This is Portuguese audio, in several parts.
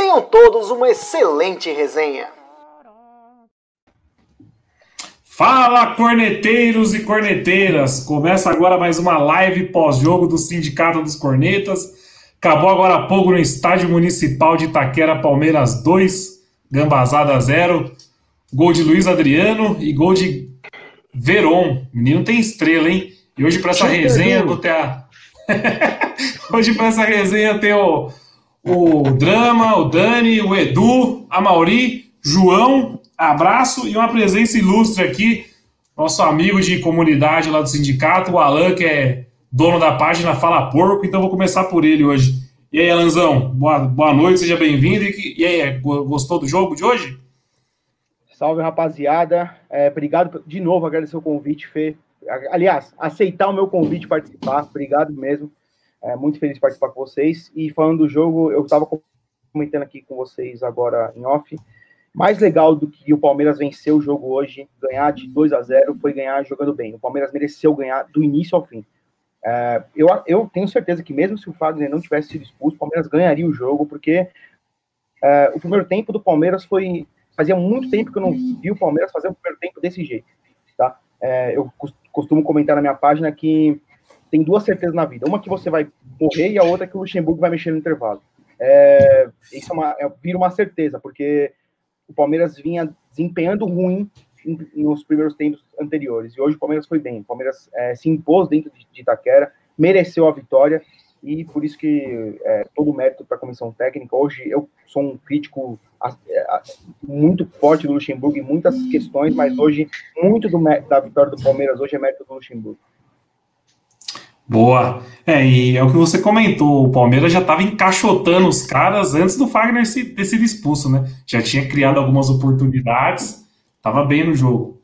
Tenham todos uma excelente resenha. Fala, corneteiros e corneteiras! Começa agora mais uma live pós-jogo do Sindicato dos Cornetas. Acabou agora há pouco no Estádio Municipal de Itaquera, Palmeiras 2, Gambazada 0. Gol de Luiz Adriano e gol de Veron. Menino tem estrela, hein? E hoje para essa resenha do ter... hoje para essa resenha tem o, o Drama, o Dani, o Edu, a Mauri, João, abraço e uma presença ilustre aqui, nosso amigo de comunidade lá do sindicato, o Alan, que é dono da página Fala Porco, então vou começar por ele hoje. E aí, Alanzão, boa, boa noite, seja bem-vindo. E, e aí, gostou do jogo de hoje? Salve, rapaziada. É, obrigado de novo, agradecer o convite, Fê. Aliás, aceitar o meu convite participar. Obrigado mesmo. É, muito feliz de participar com vocês. E falando do jogo, eu estava comentando aqui com vocês agora em off. Mais legal do que o Palmeiras vencer o jogo hoje, ganhar de 2 a 0 foi ganhar jogando bem. O Palmeiras mereceu ganhar do início ao fim. É, eu, eu tenho certeza que mesmo se o Fagner não tivesse sido expulso, o Palmeiras ganharia o jogo, porque é, o primeiro tempo do Palmeiras foi. Fazia muito tempo que eu não vi o Palmeiras fazer um primeiro tempo desse jeito. Tá? É, eu costumo comentar na minha página que tem duas certezas na vida. Uma que você vai morrer e a outra que o Luxemburgo vai mexer no intervalo. É, isso é uma, é, vira uma certeza, porque o Palmeiras vinha desempenhando ruim nos primeiros tempos anteriores. E hoje o Palmeiras foi bem. O Palmeiras é, se impôs dentro de Itaquera, mereceu a vitória e por isso que é, todo o mérito para a comissão técnica. Hoje eu sou um crítico é, muito forte do Luxemburgo em muitas questões, mas hoje muito do, da vitória do Palmeiras hoje é mérito do Luxemburgo. Boa. É, e é o que você comentou, o Palmeiras já estava encaixotando os caras antes do Fagner ter sido expulso, né? Já tinha criado algumas oportunidades Tava bem no jogo.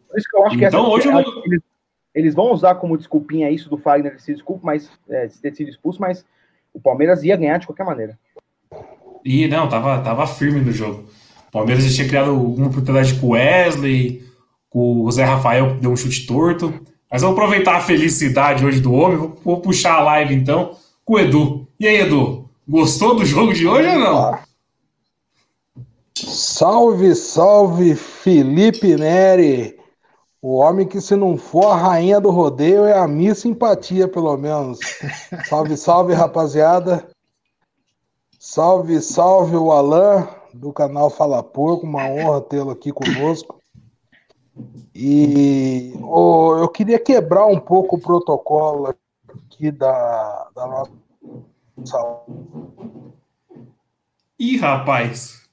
Então, hoje eu... eles, eles, vão usar como desculpinha isso do Fagner ser desculpa, mas é, de ter sido expulso, mas o Palmeiras ia ganhar de qualquer maneira. E não, tava, tava firme no jogo. O Palmeiras já tinha criado uma oportunidade com o Wesley, com o Zé Rafael que deu um chute torto. Mas vamos aproveitar a felicidade hoje do homem. Vou, vou puxar a live então com o Edu. E aí, Edu? Gostou do jogo de hoje ou não? Salve, salve, Felipe Neri. O homem que, se não for a rainha do rodeio, é a minha simpatia, pelo menos. Salve, salve, rapaziada. Salve, salve, o Alan, do canal Fala Porco. Uma honra tê-lo aqui conosco. E oh, eu queria quebrar um pouco o protocolo aqui da, da nossa. Ih, rapaz.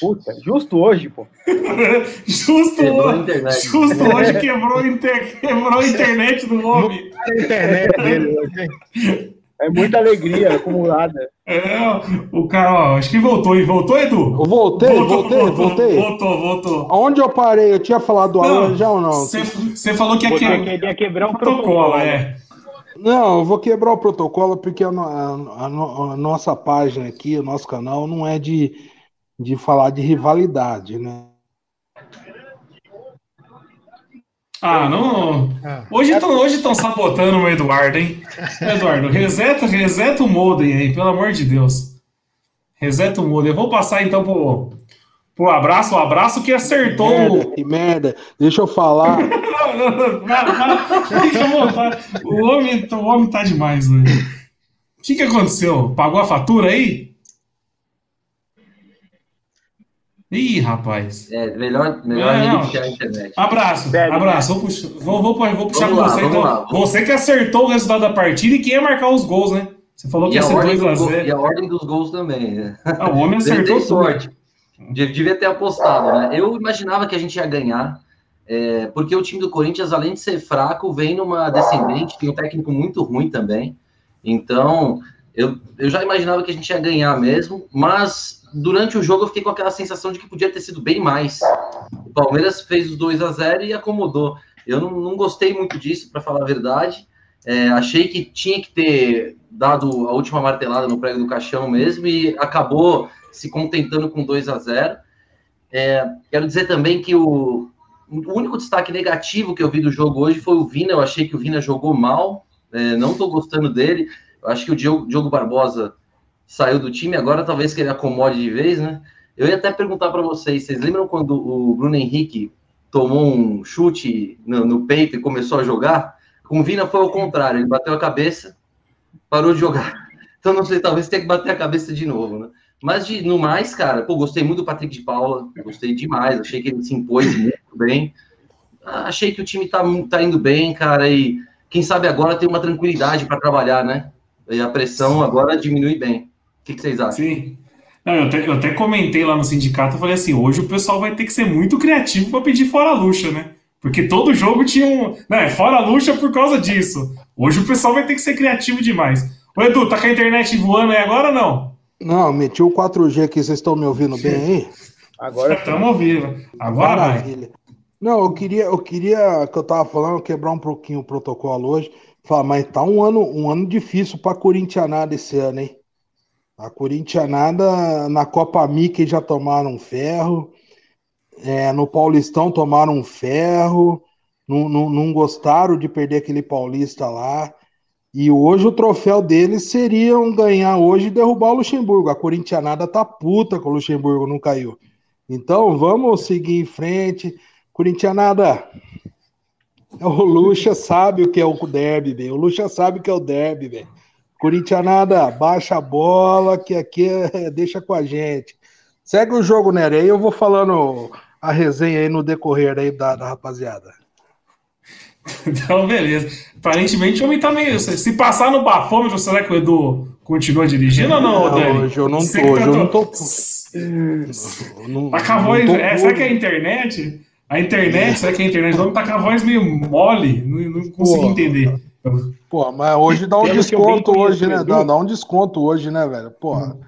Puta, justo hoje, pô. justo, hoje, justo hoje quebrou, inter... quebrou a internet do homem. A internet dele. É muita alegria acumulada. É, o cara, ó, acho que voltou, e voltou, Edu? Eu voltei, voltou, voltei, voltou, voltei. Voltou, voltou. Onde eu parei? Eu tinha falado do Alan já ou não? Você falou que ia, que... ia quebrar um protocolo, protocolo é. Não, eu vou quebrar o protocolo porque a, a, a, nossa página aqui, o nosso canal, não é de de falar de rivalidade, né? Ah, não. Ah. Hoje estão hoje sabotando o Eduardo, hein? Eduardo, reseta, reseta o modem aí, pelo amor de Deus. Reseta o modem. Eu vou passar então pro, pro abraço, o abraço que acertou. Que merda, que merda. Deixa eu falar. não, não, não. O homem, o homem tá demais, velho. O que, que aconteceu? Pagou a fatura aí? Ih, rapaz. É, melhor, melhor é, a internet. Abraço, abraço. Vou, puxar, vou, vou, vou puxar com você. Então. Lá, você que acertou o resultado da partida e quem ia marcar os gols, né? Você falou que ia ser 2x0. E a ordem dos gols também. Né? Ah, o homem acertou tudo. sorte. Devia ter apostado, né? Eu imaginava que a gente ia ganhar, é, porque o time do Corinthians, além de ser fraco, vem numa descendente, tem um técnico muito ruim também. Então, Eu, eu já imaginava que a gente ia ganhar mesmo, mas durante o jogo eu fiquei com aquela sensação de que podia ter sido bem mais. O Palmeiras fez os 2 a 0 e acomodou. Eu não, não gostei muito disso, para falar a verdade. É, achei que tinha que ter dado a última martelada no prego do caixão mesmo e acabou se contentando com 2 a 0 é, Quero dizer também que o, o único destaque negativo que eu vi do jogo hoje foi o Vina. Eu achei que o Vina jogou mal, é, não estou gostando dele. Acho que o Diogo, Diogo Barbosa saiu do time, agora talvez que ele acomode de vez, né? Eu ia até perguntar para vocês, vocês lembram quando o Bruno Henrique tomou um chute no, no, peito e começou a jogar? Com o Vina foi ao contrário, ele bateu a cabeça, parou de jogar. Então não sei, talvez tenha que bater a cabeça de novo, né? Mas de, no mais, cara, pô, gostei muito do Patrick de Paula, gostei demais, achei que ele se impôs muito bem. Achei que o time tá, tá indo bem, cara, e quem sabe agora tem uma tranquilidade para trabalhar, né? E a pressão agora diminui bem. O que, que vocês acham? Sim. Não, eu, até, eu, até, comentei lá no sindicato, eu falei assim, hoje o pessoal vai ter que ser muito criativo para pedir fora a luxa, né? Porque todo jogo tinha um. Né, fora a luxa por causa disso. Hoje o pessoal vai ter que ser criativo demais. Ô Edu, tá com a internet voando aí agora ou não? Não, meti o 4G aqui, vocês estão me ouvindo bem aí? Agora estamos ouvindo. Agora Maravilha. vai. Não, eu queria, eu queria que eu tava falando, quebrar um pouquinho o protocolo hoje. Falar, mas tá um ano, um ano difícil para Corintianada esse ano, hein? A Corintianada na Copa Mickey já tomaram ferro, é, no Paulistão tomaram ferro, não, não, não gostaram de perder aquele Paulista lá. E hoje o troféu deles seria ganhar hoje e derrubar o Luxemburgo. A Corintianada tá puta com o Luxemburgo, não caiu. Então vamos seguir em frente. Corintianada, o Luxa sabe o que é o derby. O Luxa sabe o que é o derby, velho. Corintianada, baixa a bola, que aqui é, deixa com a gente. Segue o jogo, Nery. Aí eu vou falando a resenha aí no decorrer aí da, da rapaziada. Então, beleza. Aparentemente o homem tá meio. Se passar no bafômetro, será que o Edu continua dirigindo ou não, não Dani? Hoje eu não tô, hoje eu não tô. Tá com a voz. É, será que é a internet? A internet, será que é a internet? O homem tá com a voz meio mole, não, não consegui entender. Pô, mas hoje dá um Pelo desconto hoje, né? Dá, dá, um desconto hoje, né, velho? Porra.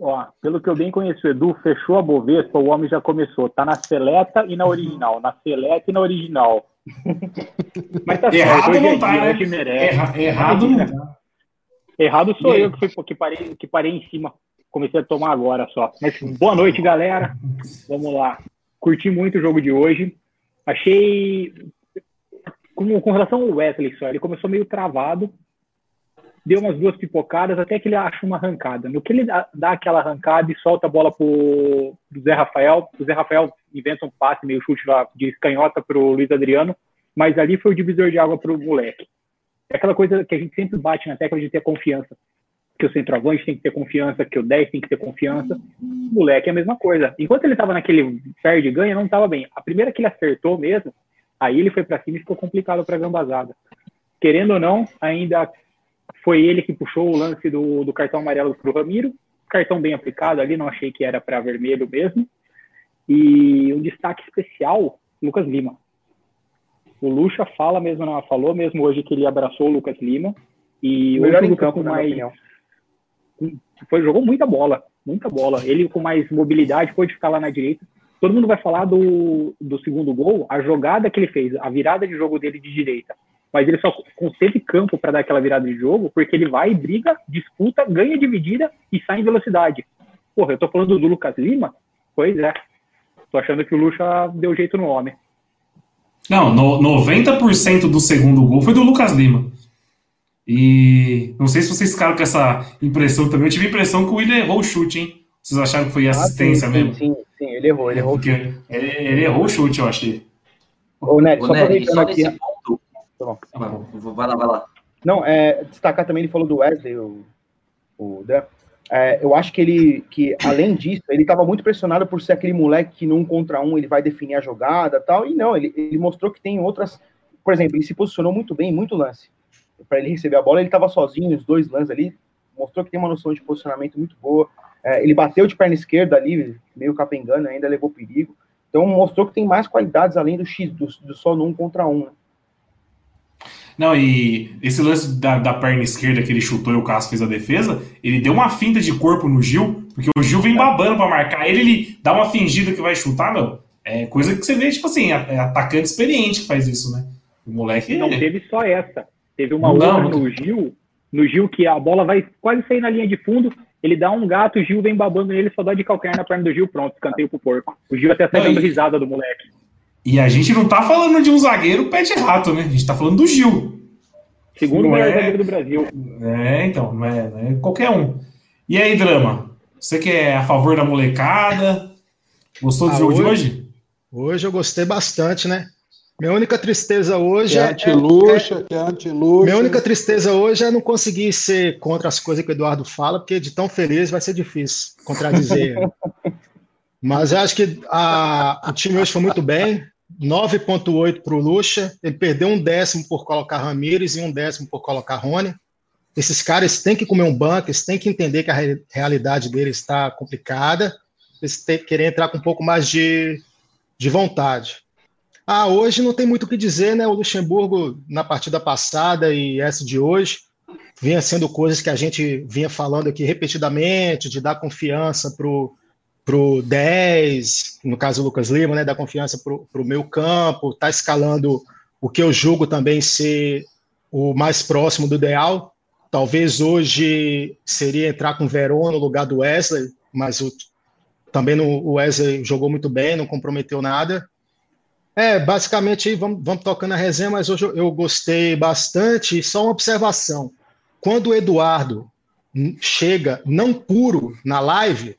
Ó, pelo que eu bem conheço o Edu, fechou a Bovespa, o homem já começou. Tá na seleta e na original. Na seleta e na original. Mas tá Errado certo, não tá, né? Erra, errado não tá. Errado sou eu que, fui, que, parei, que parei em cima. Comecei a tomar agora só. Mas boa noite, galera. Vamos lá. Curti muito o jogo de hoje. Achei. Com, com relação ao Wesley só, ele começou meio travado deu umas duas pipocadas até que ele acha uma arrancada. No que ele dá, dá aquela arrancada e solta a bola pro, pro Zé Rafael, o Zé Rafael inventa um passe meio chute lá de escanhota pro Luiz Adriano, mas ali foi o divisor de água pro moleque. É aquela coisa que a gente sempre bate na tecla de ter confiança. Que o centroavante tem que ter confiança, que o 10 tem que ter confiança. O moleque é a mesma coisa. Enquanto ele estava naquele perde e ganha, não estava bem. A primeira que ele acertou mesmo, aí ele foi para cima e ficou complicado para a gambazada. Querendo ou não, ainda foi ele que puxou o lance do, do cartão amarelo para o Ramiro. Cartão bem aplicado ali, não achei que era para vermelho mesmo. E um destaque especial, Lucas Lima. O Lucha fala mesmo, não falou mesmo hoje que ele abraçou o Lucas Lima. E o hoje campo mais. Foi, jogou muita bola, muita bola. Ele com mais mobilidade pôde ficar lá na direita. Todo mundo vai falar do, do segundo gol, a jogada que ele fez, a virada de jogo dele de direita mas ele só teve campo para dar aquela virada de jogo porque ele vai, briga, disputa, ganha dividida e sai em velocidade. Porra, eu tô falando do Lucas Lima? Pois é. Tô achando que o Lucha deu jeito no homem. Não, no, 90% do segundo gol foi do Lucas Lima. E não sei se vocês ficaram com essa impressão também. Eu tive a impressão que o Willian errou o chute, hein? Vocês acharam que foi assistência ah, sim, mesmo? Sim, sim, ele errou, ele errou. Porque ele, ele errou o chute, eu achei. Ô, Nery, só aproveitando aqui. Tá bom. Vai lá, vai lá. Não, é, destacar também, ele falou do Wesley, o, o Dan. É, eu acho que ele, que além disso, ele estava muito pressionado por ser aquele moleque que num contra um ele vai definir a jogada tal, e não, ele, ele mostrou que tem outras, por exemplo, ele se posicionou muito bem, muito lance. Para ele receber a bola, ele estava sozinho, os dois lances ali, mostrou que tem uma noção de posicionamento muito boa. É, ele bateu de perna esquerda ali, meio capengando, ainda levou perigo. Então mostrou que tem mais qualidades além do X, do, do só no um contra um. Né? Não, e esse lance da, da perna esquerda que ele chutou e o Cássio fez a defesa, ele deu uma finta de corpo no Gil, porque o Gil vem babando pra marcar ele, ele dá uma fingida que vai chutar, meu. É coisa que você vê, tipo assim, é atacante experiente que faz isso, né? O moleque. Não teve só essa. Teve uma não, outra no Gil, no Gil que a bola vai quase sair na linha de fundo, ele dá um gato, o Gil vem babando nele, só dá de calcanhar na perna do Gil, pronto, escanteio pro porco. O Gil até sai dando risada do moleque. E a gente não tá falando de um zagueiro pé de rato, né? A gente tá falando do Gil. Segundo melhor é... zagueiro do Brasil. É, então, não é, não é qualquer um. E aí, Drama? Você que é a favor da molecada? Gostou do ah, jogo hoje, de hoje? Hoje eu gostei bastante, né? Minha única tristeza hoje que é. Anti-luxa, é, que é anti-luxa. Minha única tristeza hoje é não conseguir ser contra as coisas que o Eduardo fala, porque de tão feliz vai ser difícil contradizer. Mas eu acho que a, o time hoje foi muito bem. 9,8 para o Lucha. Ele perdeu um décimo por colocar Ramires e um décimo por colocar Rony. Esses caras têm que comer um banco, eles têm que entender que a realidade deles está complicada. Eles têm que querer entrar com um pouco mais de, de vontade. Ah, hoje não tem muito o que dizer, né? O Luxemburgo, na partida passada e essa de hoje, vinha sendo coisas que a gente vinha falando aqui repetidamente, de dar confiança para o pro 10, no caso o Lucas Lima, né? Dar confiança para o meu campo, tá escalando o que eu julgo também ser o mais próximo do ideal. Talvez hoje seria entrar com o Verón no lugar do Wesley, mas o, também no, o Wesley jogou muito bem, não comprometeu nada. É, basicamente, vamos, vamos tocando a resenha, mas hoje eu, eu gostei bastante. Só uma observação: quando o Eduardo chega não puro na live,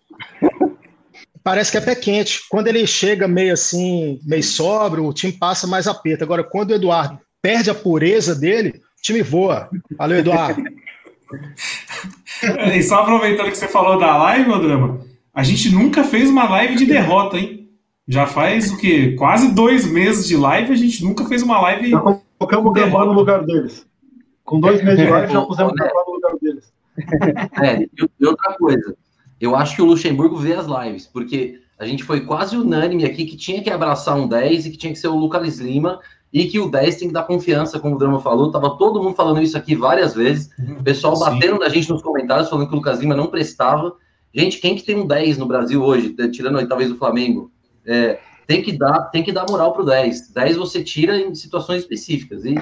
parece que é pé quente. Quando ele chega meio assim, meio sóbrio, o time passa mais aperto. Agora, quando o Eduardo perde a pureza dele, o time voa. Valeu, Eduardo. e só aproveitando que você falou da live, Drama, a gente nunca fez uma live de derrota, hein? Já faz o quê? Quase dois meses de live, a gente nunca fez uma live. Já colocamos o Gambá no lugar deles. Com dois meses de live, já pusemos o Gambá no lugar deles. É, e outra coisa, eu acho que o Luxemburgo vê as lives, porque a gente foi quase unânime aqui que tinha que abraçar um 10 e que tinha que ser o Lucas Lima e que o 10 tem que dar confiança, como o Drama falou. Tava todo mundo falando isso aqui várias vezes. O pessoal Sim. batendo na gente nos comentários, falando que o Lucas Lima não prestava. Gente, quem que tem um 10 no Brasil hoje, tirando aí talvez o Flamengo? É, tem que dar tem que dar moral para o 10. 10 você tira em situações específicas. E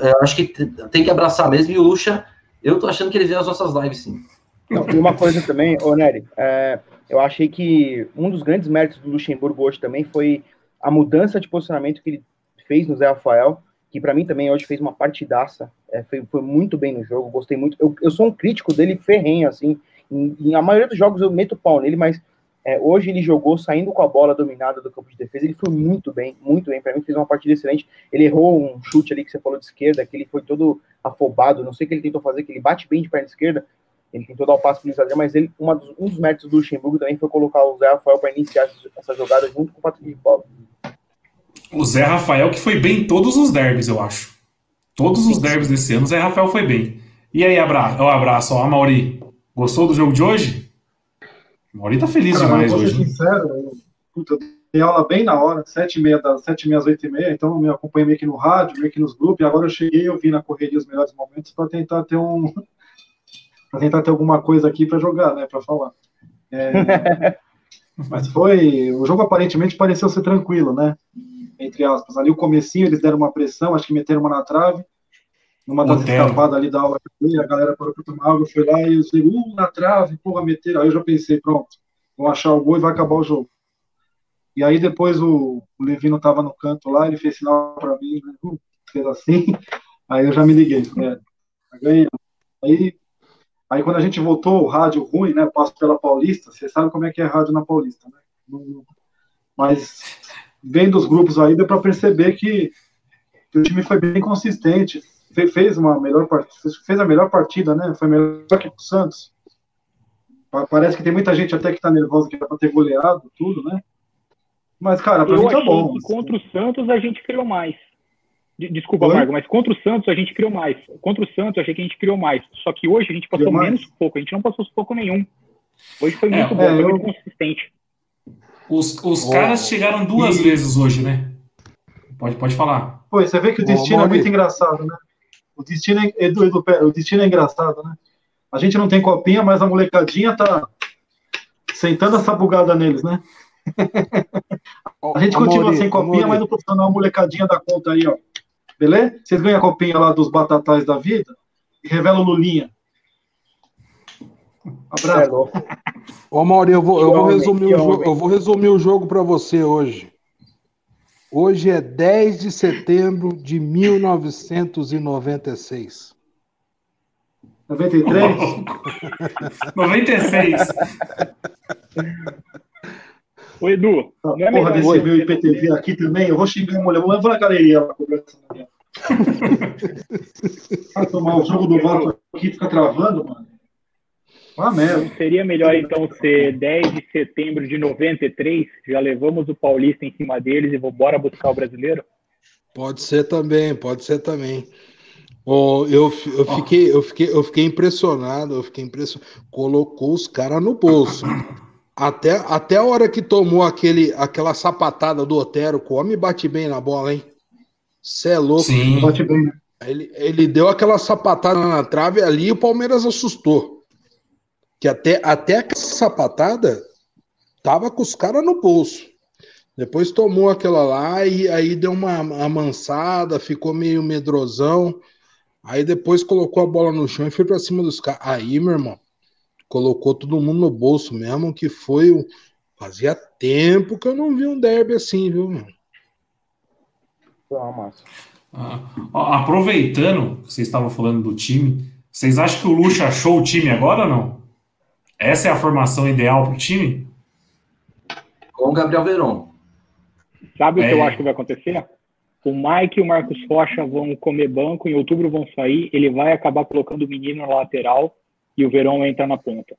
é, acho que tem que abraçar mesmo. E o Lucha, eu tô achando que ele vê as nossas lives, sim. Não, e uma coisa também, ô Nery, é, eu achei que um dos grandes méritos do Luxemburgo hoje também foi a mudança de posicionamento que ele fez no Zé Rafael, que para mim também hoje fez uma partidaça, é, foi, foi, muito bem no jogo, gostei muito. Eu, eu sou um crítico dele ferrenho, assim, em, em, a maioria dos jogos eu meto pau nele, mas é, hoje ele jogou saindo com a bola dominada do campo de defesa. Ele foi muito bem, muito bem. Para mim, fez uma partida excelente. Ele errou um chute ali que você falou de esquerda, que ele foi todo afobado. Não sei o que ele tentou fazer, que ele bate bem de perna esquerda. Ele tentou dar o passo para o mas ele, dos, um dos méritos do Luxemburgo também foi colocar o Zé Rafael para iniciar essa jogada junto com o Patrick de Paulo. O Zé Rafael que foi bem em todos os derbys, eu acho. Todos os derbys desse ano, o Zé Rafael foi bem. E aí, abraço, um abraço, ó, Mauri. Gostou do jogo de hoje? O Mauri tá feliz Cara, demais hoje. Ser sincero, eu, puta, eu dei aula bem na hora, sete e meia, das sete e meia às oito e meia, então eu me acompanhei meio que no rádio, meio que nos grupos, e agora eu cheguei eu vi na correria os melhores momentos para tentar ter um. para tentar ter alguma coisa aqui para jogar, né, para falar. É, mas foi. O jogo aparentemente pareceu ser tranquilo, né? Entre aspas. Ali o comecinho eles deram uma pressão, acho que meteram uma na trave. Numa das escapadas ali da aula que a galera parou para tomar água, foi lá e eu sei, uh, na trave, porra, meteram. Aí eu já pensei, pronto, vão achar o gol e vai acabar o jogo. E aí depois o, o Levino tava no canto lá, ele fez sinal para mim, né, uh, fez assim, aí eu já me liguei, é, ganhei. Aí, aí quando a gente voltou, o rádio ruim, né, passo pela Paulista, você sabe como é que é rádio na Paulista, né? Mas vendo os grupos aí, deu para perceber que, que o time foi bem consistente, fez uma melhor fez a melhor partida, né? Foi melhor que o Santos. Parece que tem muita gente até que tá nervosa que era pra ter goleado tudo, né? Mas, cara, pra Eu mim tá bom. contra o Santos a gente criou mais. Desculpa, Oi? Margo, mas contra o Santos a gente criou mais. Contra o Santos eu achei que a gente criou mais. Só que hoje a gente passou menos pouco. A gente não passou pouco nenhum. Hoje foi é, muito é, bom, é, foi eu... muito consistente. Os, os oh. caras chegaram duas e... vezes hoje, né? Pode, pode falar. Pô, você vê que o destino oh, é muito engraçado, né? O destino é, Edu, Edu, o destino é engraçado, né? A gente não tem copinha, mas a molecadinha tá sentando essa bugada neles, né? a gente continua sem copinha, mas no profissional a molecadinha da conta aí, ó. Beleza? Vocês ganham a copinha lá dos batatais da vida e revelam Lulinha. Abraço. Ô, Mauri, eu vou, eu vou resumir o jogo, eu vou resumir o jogo para você hoje. Hoje é 10 de setembro de 1996. 93? 96. Ô, Edu. Não é porra desse meu IPTV aqui também, eu vou xingar a mulher, vou levar na galeria ela conversando Vai tomar o jogo do voto aqui fica travando, mano. Ah, merda. seria melhor então ser 10 de setembro de 93? Já levamos o Paulista em cima deles e vou bora buscar o brasileiro? Pode ser também, pode ser também. Oh, eu, eu, fiquei, eu, fiquei, eu fiquei impressionado, eu fiquei impressionado. Colocou os caras no bolso. Até, até a hora que tomou aquele, aquela sapatada do Otero, o homem bate bem na bola, hein? Você é louco. Sim. Bate bem. Ele, ele deu aquela sapatada na trave ali e o Palmeiras assustou. Que até, até aquela sapatada tava com os caras no bolso. Depois tomou aquela lá e aí deu uma amansada, ficou meio medrosão. Aí depois colocou a bola no chão e foi para cima dos caras. Aí, meu irmão, colocou todo mundo no bolso mesmo, que foi o. Fazia tempo que eu não vi um derby assim, viu, meu? Ah, aproveitando que vocês estavam falando do time, vocês acham que o Lucha achou o time agora ou não? Essa é a formação ideal para o time? Com o Gabriel Veron. Sabe é. o que eu é. acho que vai acontecer? O Mike e o Marcos Rocha vão comer banco, em outubro vão sair, ele vai acabar colocando o menino na lateral e o Verão entra na ponta.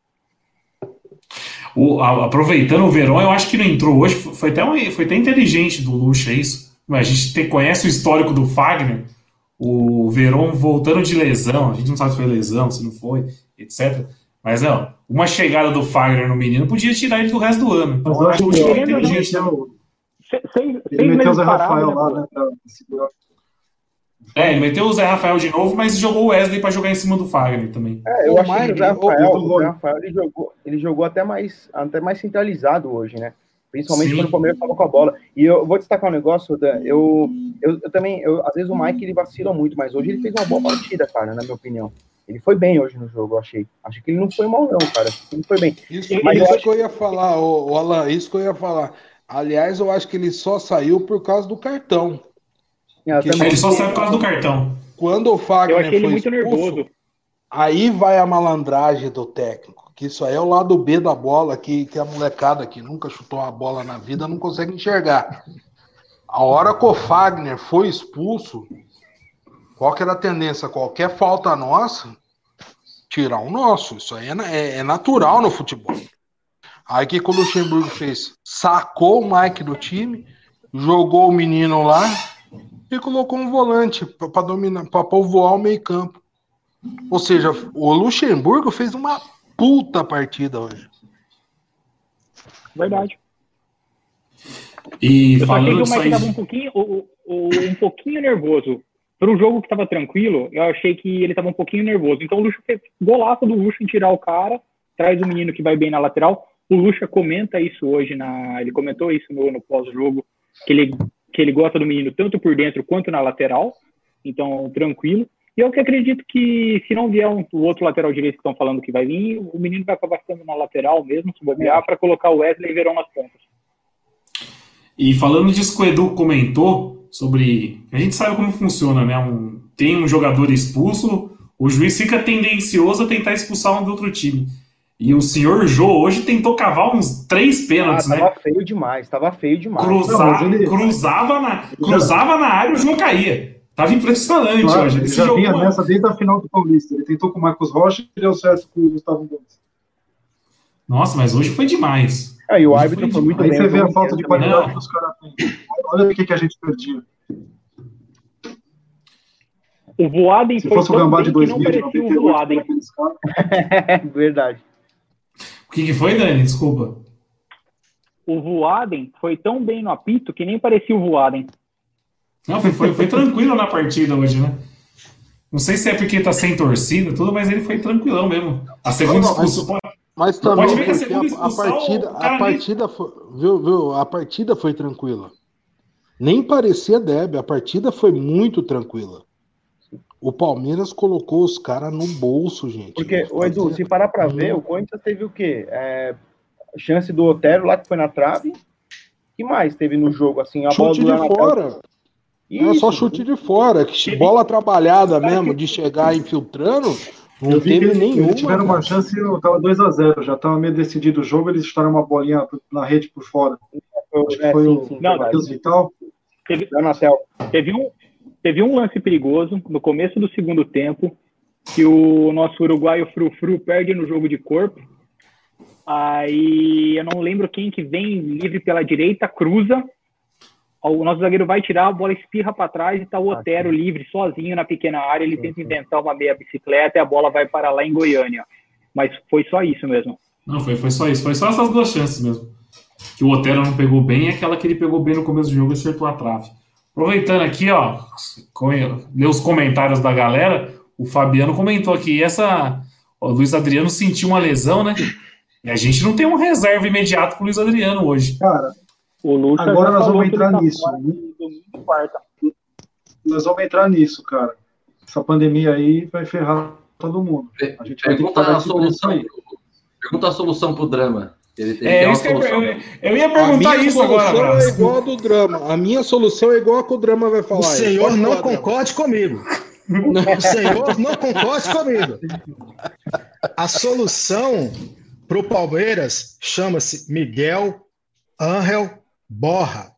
O, a, aproveitando o Verão, eu acho que não entrou hoje, foi até, uma, foi até inteligente do Lucha isso. A gente te, conhece o histórico do Fagner, o Verão voltando de lesão, a gente não sabe se foi lesão, se não foi, etc. Mas não, uma chegada do Fagner no menino podia tirar ele do resto do ano. Então, eu acho que é inteligente. Seis, ele meteu o Zé Rafael lá, né? É, ele meteu o Zé Rafael de novo, mas jogou o Wesley para jogar em cima do Fagner também. É, eu acho que o Zé Rafael, o Zé Rafael ele jogou, ele jogou até, mais, até mais centralizado hoje, né? Principalmente Sim. quando o Palmeiras estava com a bola. E eu vou destacar um negócio, Dan, eu, eu, eu, também, eu, às vezes o Mike ele vacila muito, mas hoje ele fez uma boa partida, cara, na minha opinião. Ele foi bem hoje no jogo, eu achei. Acho que ele não foi mal, não, cara. Ele foi bem. Isso, mas isso eu que eu ia falar, o, Alan, isso que eu ia falar. Aliás, eu acho que ele só saiu por causa do cartão. ele só saiu por causa do cartão. Quando o Fagner eu achei ele muito expulso, nervoso. Aí vai a malandragem do técnico. Que isso aí é o lado B da bola, que, que a molecada que nunca chutou a bola na vida não consegue enxergar. A hora que o Fagner foi expulso, qual que era a tendência? Qualquer falta nossa, tirar o nosso. Isso aí é, é, é natural no futebol. Aí o que, que o Luxemburgo fez? Sacou o Mike do time, jogou o menino lá e colocou um volante para dominar, para povoar o meio-campo. Ou seja, o Luxemburgo fez uma puta partida hoje. Verdade. E eu falando achei que o Mike estava um pouquinho, um pouquinho nervoso. Para um jogo que estava tranquilo, eu achei que ele estava um pouquinho nervoso. Então o Luxo fez golaço do Luxo em tirar o cara, traz o menino que vai bem na lateral. O Lucha comenta isso hoje, na, ele comentou isso no, no pós-jogo, que ele, que ele gosta do menino tanto por dentro quanto na lateral, então tranquilo. E eu que acredito que se não vier um, o outro lateral direito que estão falando que vai vir, o menino vai acabar ficando na lateral mesmo, se bobear, para colocar o Wesley e Verão nas pontas. E falando disso que o Edu comentou sobre. A gente sabe como funciona, né? Um, tem um jogador expulso, o juiz fica tendencioso a tentar expulsar um do outro time. E o senhor Jô hoje tentou cavar uns três pênaltis, ah, tava né? Tava feio demais, tava feio demais. Cruzava, não, ele... cruzava, na, cruzava na área e o Jô caía. Tava impressionante claro, hoje. Ele, já vinha nessa desde a final do Paulista. Ele tentou com o Marcos Rocha e deu certo com o Gustavo Gomes. Nossa, mas hoje foi demais. É, e o árbitro foi, foi muito bem. Aí você vê a falta de qualidade que os caras têm. Olha o que, que a gente perdia. O Voaden Se foi fosse o Gambá de 2000, não parecia o Voaden. Verdade. O que, que foi, Dani? Desculpa. O Voaden foi tão bem no apito que nem parecia o Voaden. Não, foi, foi, foi tranquilo na partida hoje, né? Não sei se é porque tá sem torcida, tudo, mas ele foi tranquilão mesmo. A segunda expulsão. Mas também a, a, partida, a partida foi, viu, viu, a partida foi tranquila. Nem parecia débil, a partida foi muito tranquila. O Palmeiras colocou os caras no bolso, gente. Porque, o Edu, se parar pra ver, o Corinthians teve o quê? É, chance do Otero lá que foi na trave. que mais teve no jogo? Assim, a chute bola de fora. Isso. É só chute de fora. Bola trabalhada mesmo, de chegar infiltrando. Não eu teve que nenhuma. Eles tiveram uma chance, tava 2x0, já estava meio decidido o jogo, eles estouraram uma bolinha na rede por fora. Acho que é, foi sim, o sim, não, Matheus Vital. Teve, teve, um, teve um lance perigoso no começo do segundo tempo, que o nosso uruguaio Frufru perde no jogo de corpo. Aí eu não lembro quem que vem livre pela direita, cruza, o nosso zagueiro vai tirar, a bola espirra para trás e tá o Otero livre, sozinho na pequena área. Ele tenta inventar uma meia bicicleta e a bola vai para lá em Goiânia. Mas foi só isso mesmo. Não, foi, foi só isso. Foi só essas duas chances mesmo. Que o Otero não pegou bem e aquela que ele pegou bem no começo do jogo e acertou a trave. Aproveitando aqui, ó, ler os comentários da galera, o Fabiano comentou aqui, essa. O Luiz Adriano sentiu uma lesão, né? E a gente não tem um reserva imediato com o Luiz Adriano hoje. Cara, o Lucha Agora nós vamos entrar tá nisso. Né? Nós vamos entrar nisso, cara. Essa pandemia aí vai ferrar todo mundo. A gente vai pergunta a solução. Pergunta a solução pro drama. Ele, ele é, isso eu, eu, eu, ia perguntar isso agora. A minha solução é igual a do drama. A minha solução é igual a que o drama vai falar. O senhor não concorde comigo. o senhor não concorde comigo. A solução pro Palmeiras chama-se Miguel Ángel borra.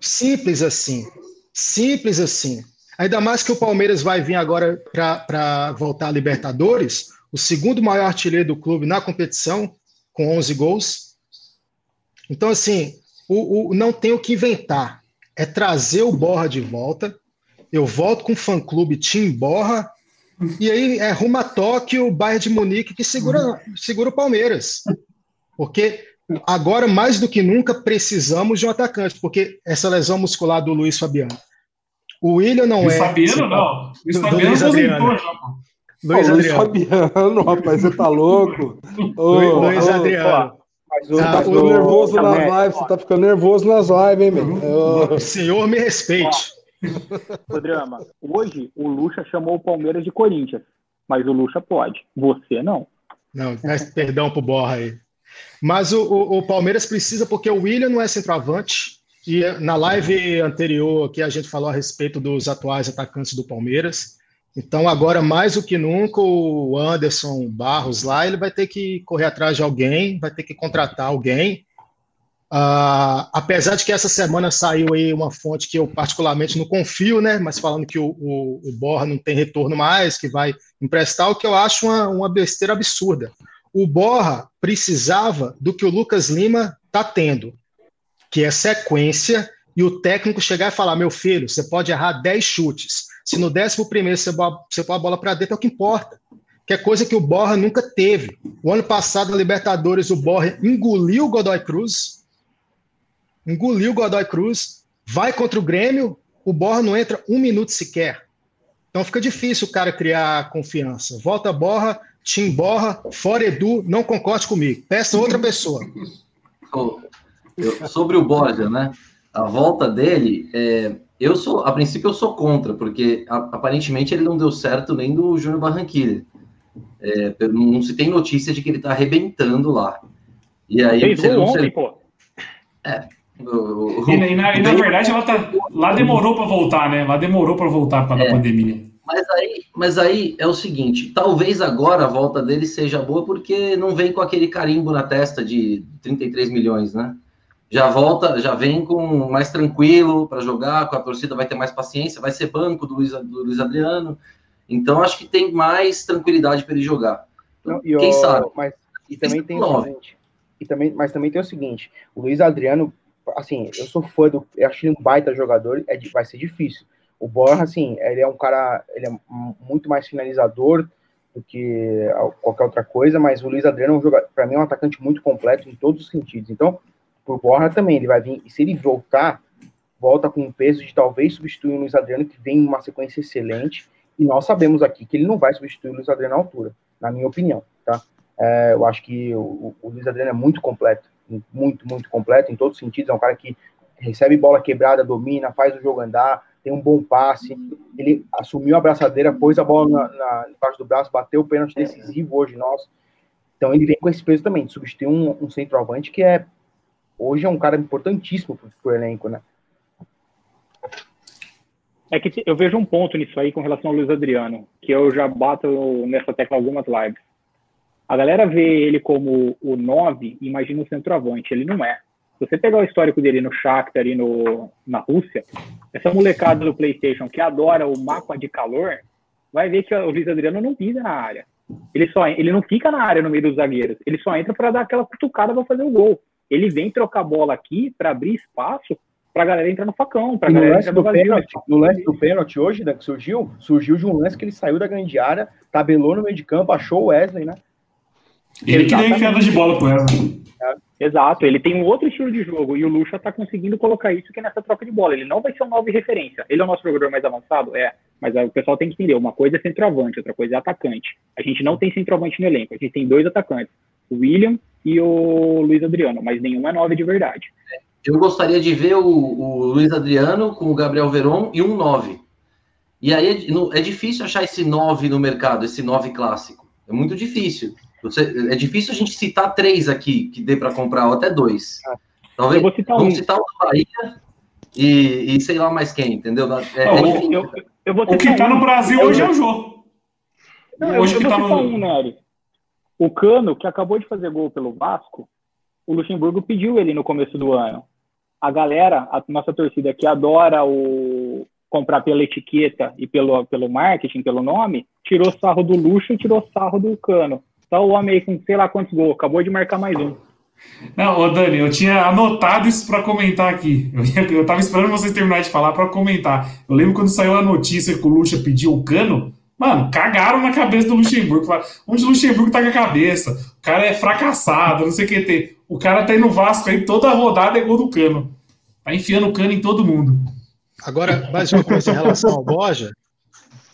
Simples assim. Simples assim. Ainda mais que o Palmeiras vai vir agora para voltar a Libertadores, o segundo maior artilheiro do clube na competição, com 11 gols. Então, assim, o, o, não tem o que inventar. É trazer o Borra de volta. Eu volto com o fã-clube Tim Borra. E aí é rumo a Tóquio, o Bayern de Munique, que segura, segura o Palmeiras. Porque Agora, mais do que nunca, precisamos de um atacante, porque essa lesão muscular do Luiz Fabiano. O William não Luiz é. Fabiano, não. Luiz Fabiano Luiz Adriano. Luiz, Luiz Fabiano, rapaz, você tá louco? Ô, Luiz, Adriano. Mas você tá ficando nervoso nas lives, você tá ficando nervoso nas lives, hein, meu? O senhor me respeite. Ô, Drama, hoje o Lucha chamou o Palmeiras de Corinthians, mas o Lucha pode, você não. Não, peço perdão pro Borra aí. Mas o, o, o, Palmeiras precisa, porque o William não é centroavante. E na live anterior que a gente falou a respeito dos atuais atacantes do Palmeiras. Então, agora, mais do que nunca, o Anderson Barros lá, ele vai ter que correr atrás de alguém, vai ter que contratar alguém. Uh, apesar de que essa semana saiu aí uma fonte que eu particularmente não confio, né? Mas falando que o, o, o Borra não tem retorno mais, que vai emprestar, o que eu acho uma, uma besteira absurda o Borra precisava do que o Lucas Lima está tendo, que é sequência, e o técnico chegar e falar: meu filho, você pode errar 10 chutes. Se no décimo primeiro você põe a bola para dentro, é o que importa. Que é coisa que o Borra nunca teve. O ano passado, na Libertadores, o Borra engoliu o Godoy Cruz. Engoliu o Godoy Cruz. Vai contra o Grêmio, o Borra não entra um minuto sequer. Então fica difícil o cara criar confiança. Volta Borra, Tim Borra, fora Edu, não concorde comigo. Peça outra pessoa. sobre o Borja, né? A volta dele, é, eu sou, a princípio eu sou contra, porque a, aparentemente ele não deu certo nem do Júnior Barranquilla. É, não se tem notícia de que ele tá arrebentando lá. E aí Fez você não ontem, pô. É. O, o, e, e, na, e, na, verdade ela tá, lá demorou para voltar, né? Lá demorou para voltar para a é. pandemia. Mas aí, mas aí é o seguinte: talvez agora a volta dele seja boa porque não vem com aquele carimbo na testa de 33 milhões, né? Já volta, já vem com mais tranquilo para jogar, com a torcida vai ter mais paciência, vai ser banco do Luiz, do Luiz Adriano. Então acho que tem mais tranquilidade para ele jogar. Então, quem sabe? Mas, e também tem o seguinte, e também, mas também tem o seguinte: o Luiz Adriano, assim, eu sou fã do, eu acho ele um baita jogador, é, vai ser difícil o Borja, assim, ele é um cara, ele é muito mais finalizador do que qualquer outra coisa, mas o Luiz Adriano, é um para mim, é um atacante muito completo em todos os sentidos. Então, por Borja também, ele vai vir, e se ele voltar, volta com o peso de talvez substituir o Luiz Adriano, que vem em uma sequência excelente, e nós sabemos aqui que ele não vai substituir o Luiz Adriano à altura, na minha opinião, tá? É, eu acho que o, o, Luiz Adriano é muito completo, muito, muito completo em todos os sentidos, é um cara que recebe bola quebrada, domina, faz o jogo andar, tem um bom passe, ele assumiu a braçadeira, pôs a bola na, na, embaixo do braço, bateu o pênalti decisivo hoje nosso, então ele vem com esse peso também, de substituir um, um centroavante que é, hoje é um cara importantíssimo para o elenco, né? É que eu vejo um ponto nisso aí com relação ao Luiz Adriano, que eu já bato nessa tecla algumas lives. A galera vê ele como o 9 e imagina o centroavante. Ele não é. Se você pegar o histórico dele no Shakhtar e no, na Rússia, essa molecada do PlayStation que adora o mapa de calor, vai ver que o Luiz Adriano não pisa na área. Ele, só, ele não fica na área no meio dos zagueiros. Ele só entra para dar aquela cutucada para fazer o gol. Ele vem trocar bola aqui para abrir espaço pra galera entrar no facão, pra no galera lance do pênalti, No lance do pênalti hoje, né, que surgiu, surgiu de um lance que ele saiu da grande área, tabelou no meio de campo, achou o Wesley, né? Ele que deu enfiada de bola pro Wesley. É, exato, ele tem um outro estilo de jogo e o Lucha tá conseguindo colocar isso que é nessa troca de bola. Ele não vai ser um novo referência. Ele é o nosso jogador mais avançado? É. Mas o pessoal tem que entender: uma coisa é centroavante, outra coisa é atacante. A gente não tem centroavante no elenco, a gente tem dois atacantes, o William e o Luiz Adriano, mas nenhum é nove de verdade. É. Eu gostaria de ver o, o Luiz Adriano com o Gabriel Veron e um 9. E aí é, é difícil achar esse 9 no mercado, esse 9 clássico. É muito difícil. Você, é difícil a gente citar três aqui que dê para comprar, ou até dois. Ah. Talvez, eu vou citar vamos um. citar o Bahia e, e, sei lá mais quem, entendeu? É, é o, eu, eu o que está no Brasil hoje é o jogo. Não, hoje eu, eu que tá no... um, Nery. O Cano, que acabou de fazer gol pelo Vasco, o Luxemburgo pediu ele no começo do ano a galera, a nossa torcida que adora o comprar pela etiqueta e pelo, pelo marketing, pelo nome, tirou sarro do luxo e tirou sarro do cano. Tá o homem aí com sei lá quantos gols, acabou de marcar mais um. Não, ô Dani, eu tinha anotado isso para comentar aqui. Eu, ia, eu tava esperando vocês terminarem de falar para comentar. Eu lembro quando saiu a notícia que o Lucha pediu o cano, mano, cagaram na cabeça do Luxemburgo. Onde o Luxemburgo tá com a cabeça? O cara é fracassado, não sei o que tem. O cara tá aí no Vasco aí, toda rodada é gol do cano. Tá enfiando o cano em todo mundo. Agora, mais uma coisa em relação ao Borja.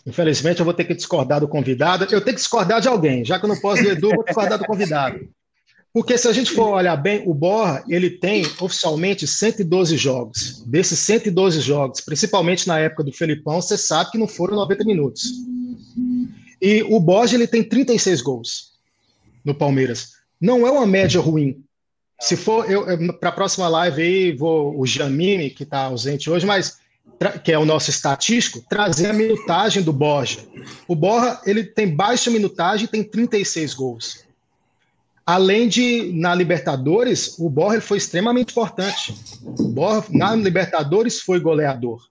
Infelizmente, eu vou ter que discordar do convidado. Eu tenho que discordar de alguém, já que eu não posso do Edu, vou discordar do convidado. Porque se a gente for olhar bem, o Borja, ele tem oficialmente 112 jogos. Desses 112 jogos, principalmente na época do Felipão, você sabe que não foram 90 minutos. E o Borja, ele tem 36 gols no Palmeiras. Não é uma média ruim. Se for, para a próxima live aí, vou o Jamini, que está ausente hoje, mas que é o nosso estatístico, trazer a minutagem do Borja. O Borja, ele tem baixa minutagem, tem 36 gols. Além de, na Libertadores, o Borja foi extremamente importante. O Borja, na Libertadores, foi goleador.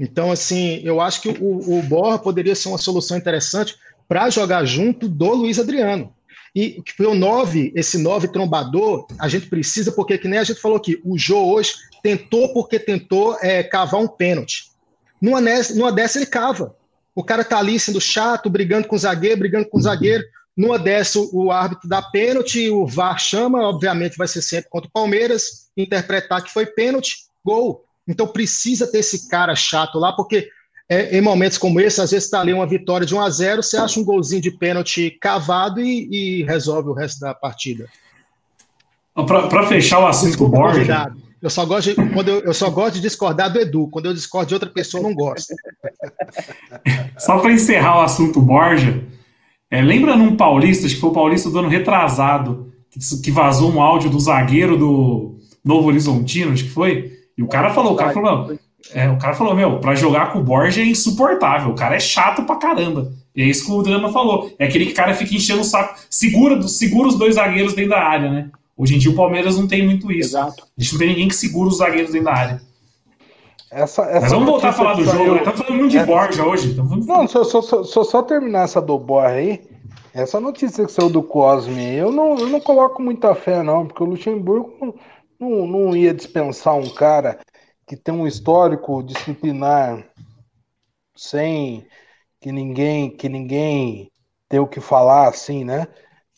Então, assim, eu acho que o, o Borja poderia ser uma solução interessante para jogar junto do Luiz Adriano. E que o 9, esse 9 trombador, a gente precisa, porque que nem a gente falou aqui, o Jô hoje tentou porque tentou é, cavar um pênalti. Numa, numa dessa ele cava. O cara tá ali sendo chato, brigando com o zagueiro, brigando com o zagueiro. Numa dessa, o árbitro dá pênalti, o VAR chama, obviamente vai ser sempre contra o Palmeiras, interpretar que foi pênalti, gol. Então precisa ter esse cara chato lá, porque é, em momentos como esse, às vezes está ali uma vitória de 1 a 0 você acha um golzinho de pênalti cavado e, e resolve o resto da partida. Para fechar o assunto Desculpa, Borja. Eu só, gosto de, quando eu, eu, só gosto de discordar do Edu. Quando eu discordo de outra pessoa, eu não gosto. Só para encerrar o assunto Borja, é, lembra num Paulista, acho que foi o Paulista do ano retrasado, que, que vazou um áudio do zagueiro do Novo Horizontino, acho que foi? E o cara falou, o cara falou, é, o cara falou, meu, pra jogar com o Borja é insuportável, o cara é chato pra caramba. E é isso que o Drama falou. É aquele cara que fica enchendo o saco, segura, segura os dois zagueiros dentro da área, né? Hoje em dia o Palmeiras não tem muito isso. Exato. A gente não tem ninguém que segura os zagueiros dentro da área. Essa, essa Mas vamos voltar a falar do jogo, né? Estamos falando muito de é... Borja hoje. Então. Não, só, só, só, só terminar essa do Borja aí. Essa notícia que saiu do Cosme, eu não, eu não coloco muita fé, não, porque o Luxemburgo não, não, ia dispensar um cara que tem um histórico disciplinar sem que ninguém que ninguém tem o que falar assim, né?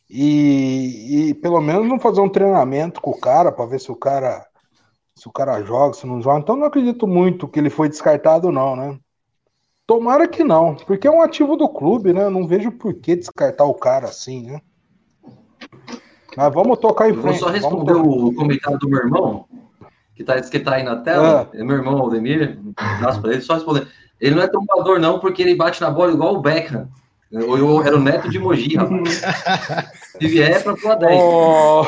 E, e pelo menos não fazer um treinamento com o cara para ver se o cara se o cara joga, se não joga. Então não acredito muito que ele foi descartado, não, né? Tomara que não, porque é um ativo do clube, né? Não vejo por que descartar o cara assim, né? Mas vamos tocar em frente. Eu vou só responder o comentário do meu irmão, que tá, que tá aí na tela. É. é meu irmão, Aldemir. Um abraço pra ele, só responder. Ele não é trombador, não, porque ele bate na bola igual o Beckham. Eu, eu era o neto de Mogi, rapaz. Se vier, pra pular 10. Oh,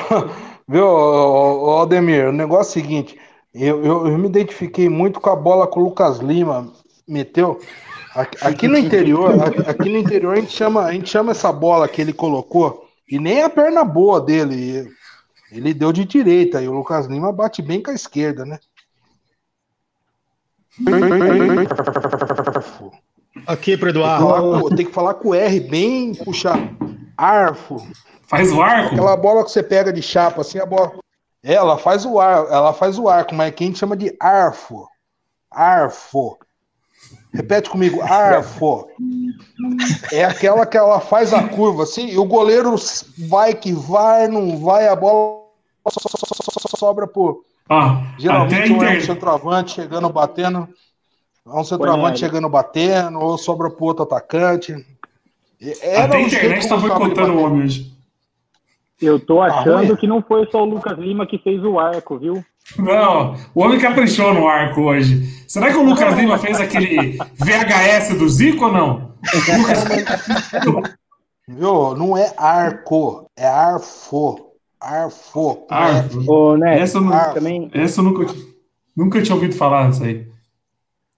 viu, Aldemir, o negócio é o seguinte: eu, eu, eu, me identifiquei muito com a bola que o Lucas Lima meteu. Aqui, aqui no interior, aqui no interior a gente, chama, a gente chama essa bola que ele colocou, e nem a perna boa dele. Ele deu de direita e o Lucas Lima bate bem com a esquerda, né? Aqui pro Eduardo. Tem que falar com o R bem puxar. Arfo. Faz o arco? Aquela bola que você pega de chapa, assim, a bola. Ela faz o ar, ela faz o arco, mas quem chama de arfo. Arfo. Repete comigo, arfo. É aquela que ela faz a curva, assim, e o goleiro vai que vai, não vai, a bola sobra por. Ah, geralmente um é um centroavante chegando batendo. É um centroavante chegando batendo, ou sobra pro outro atacante. Era até a internet tá boicotando o homem hoje. Eu tô tá achando ah, que não foi só o Lucas Lima que fez o arco, viu? Não, o homem caprichou no arco hoje. Será que o Lucas Lima fez aquele VHS do Zico ou não? Viu? Não é arco, é arfo. Arfo. Arfo. Ô, Nery, essa, eu, também... essa eu nunca, nunca tinha ouvido falar disso aí.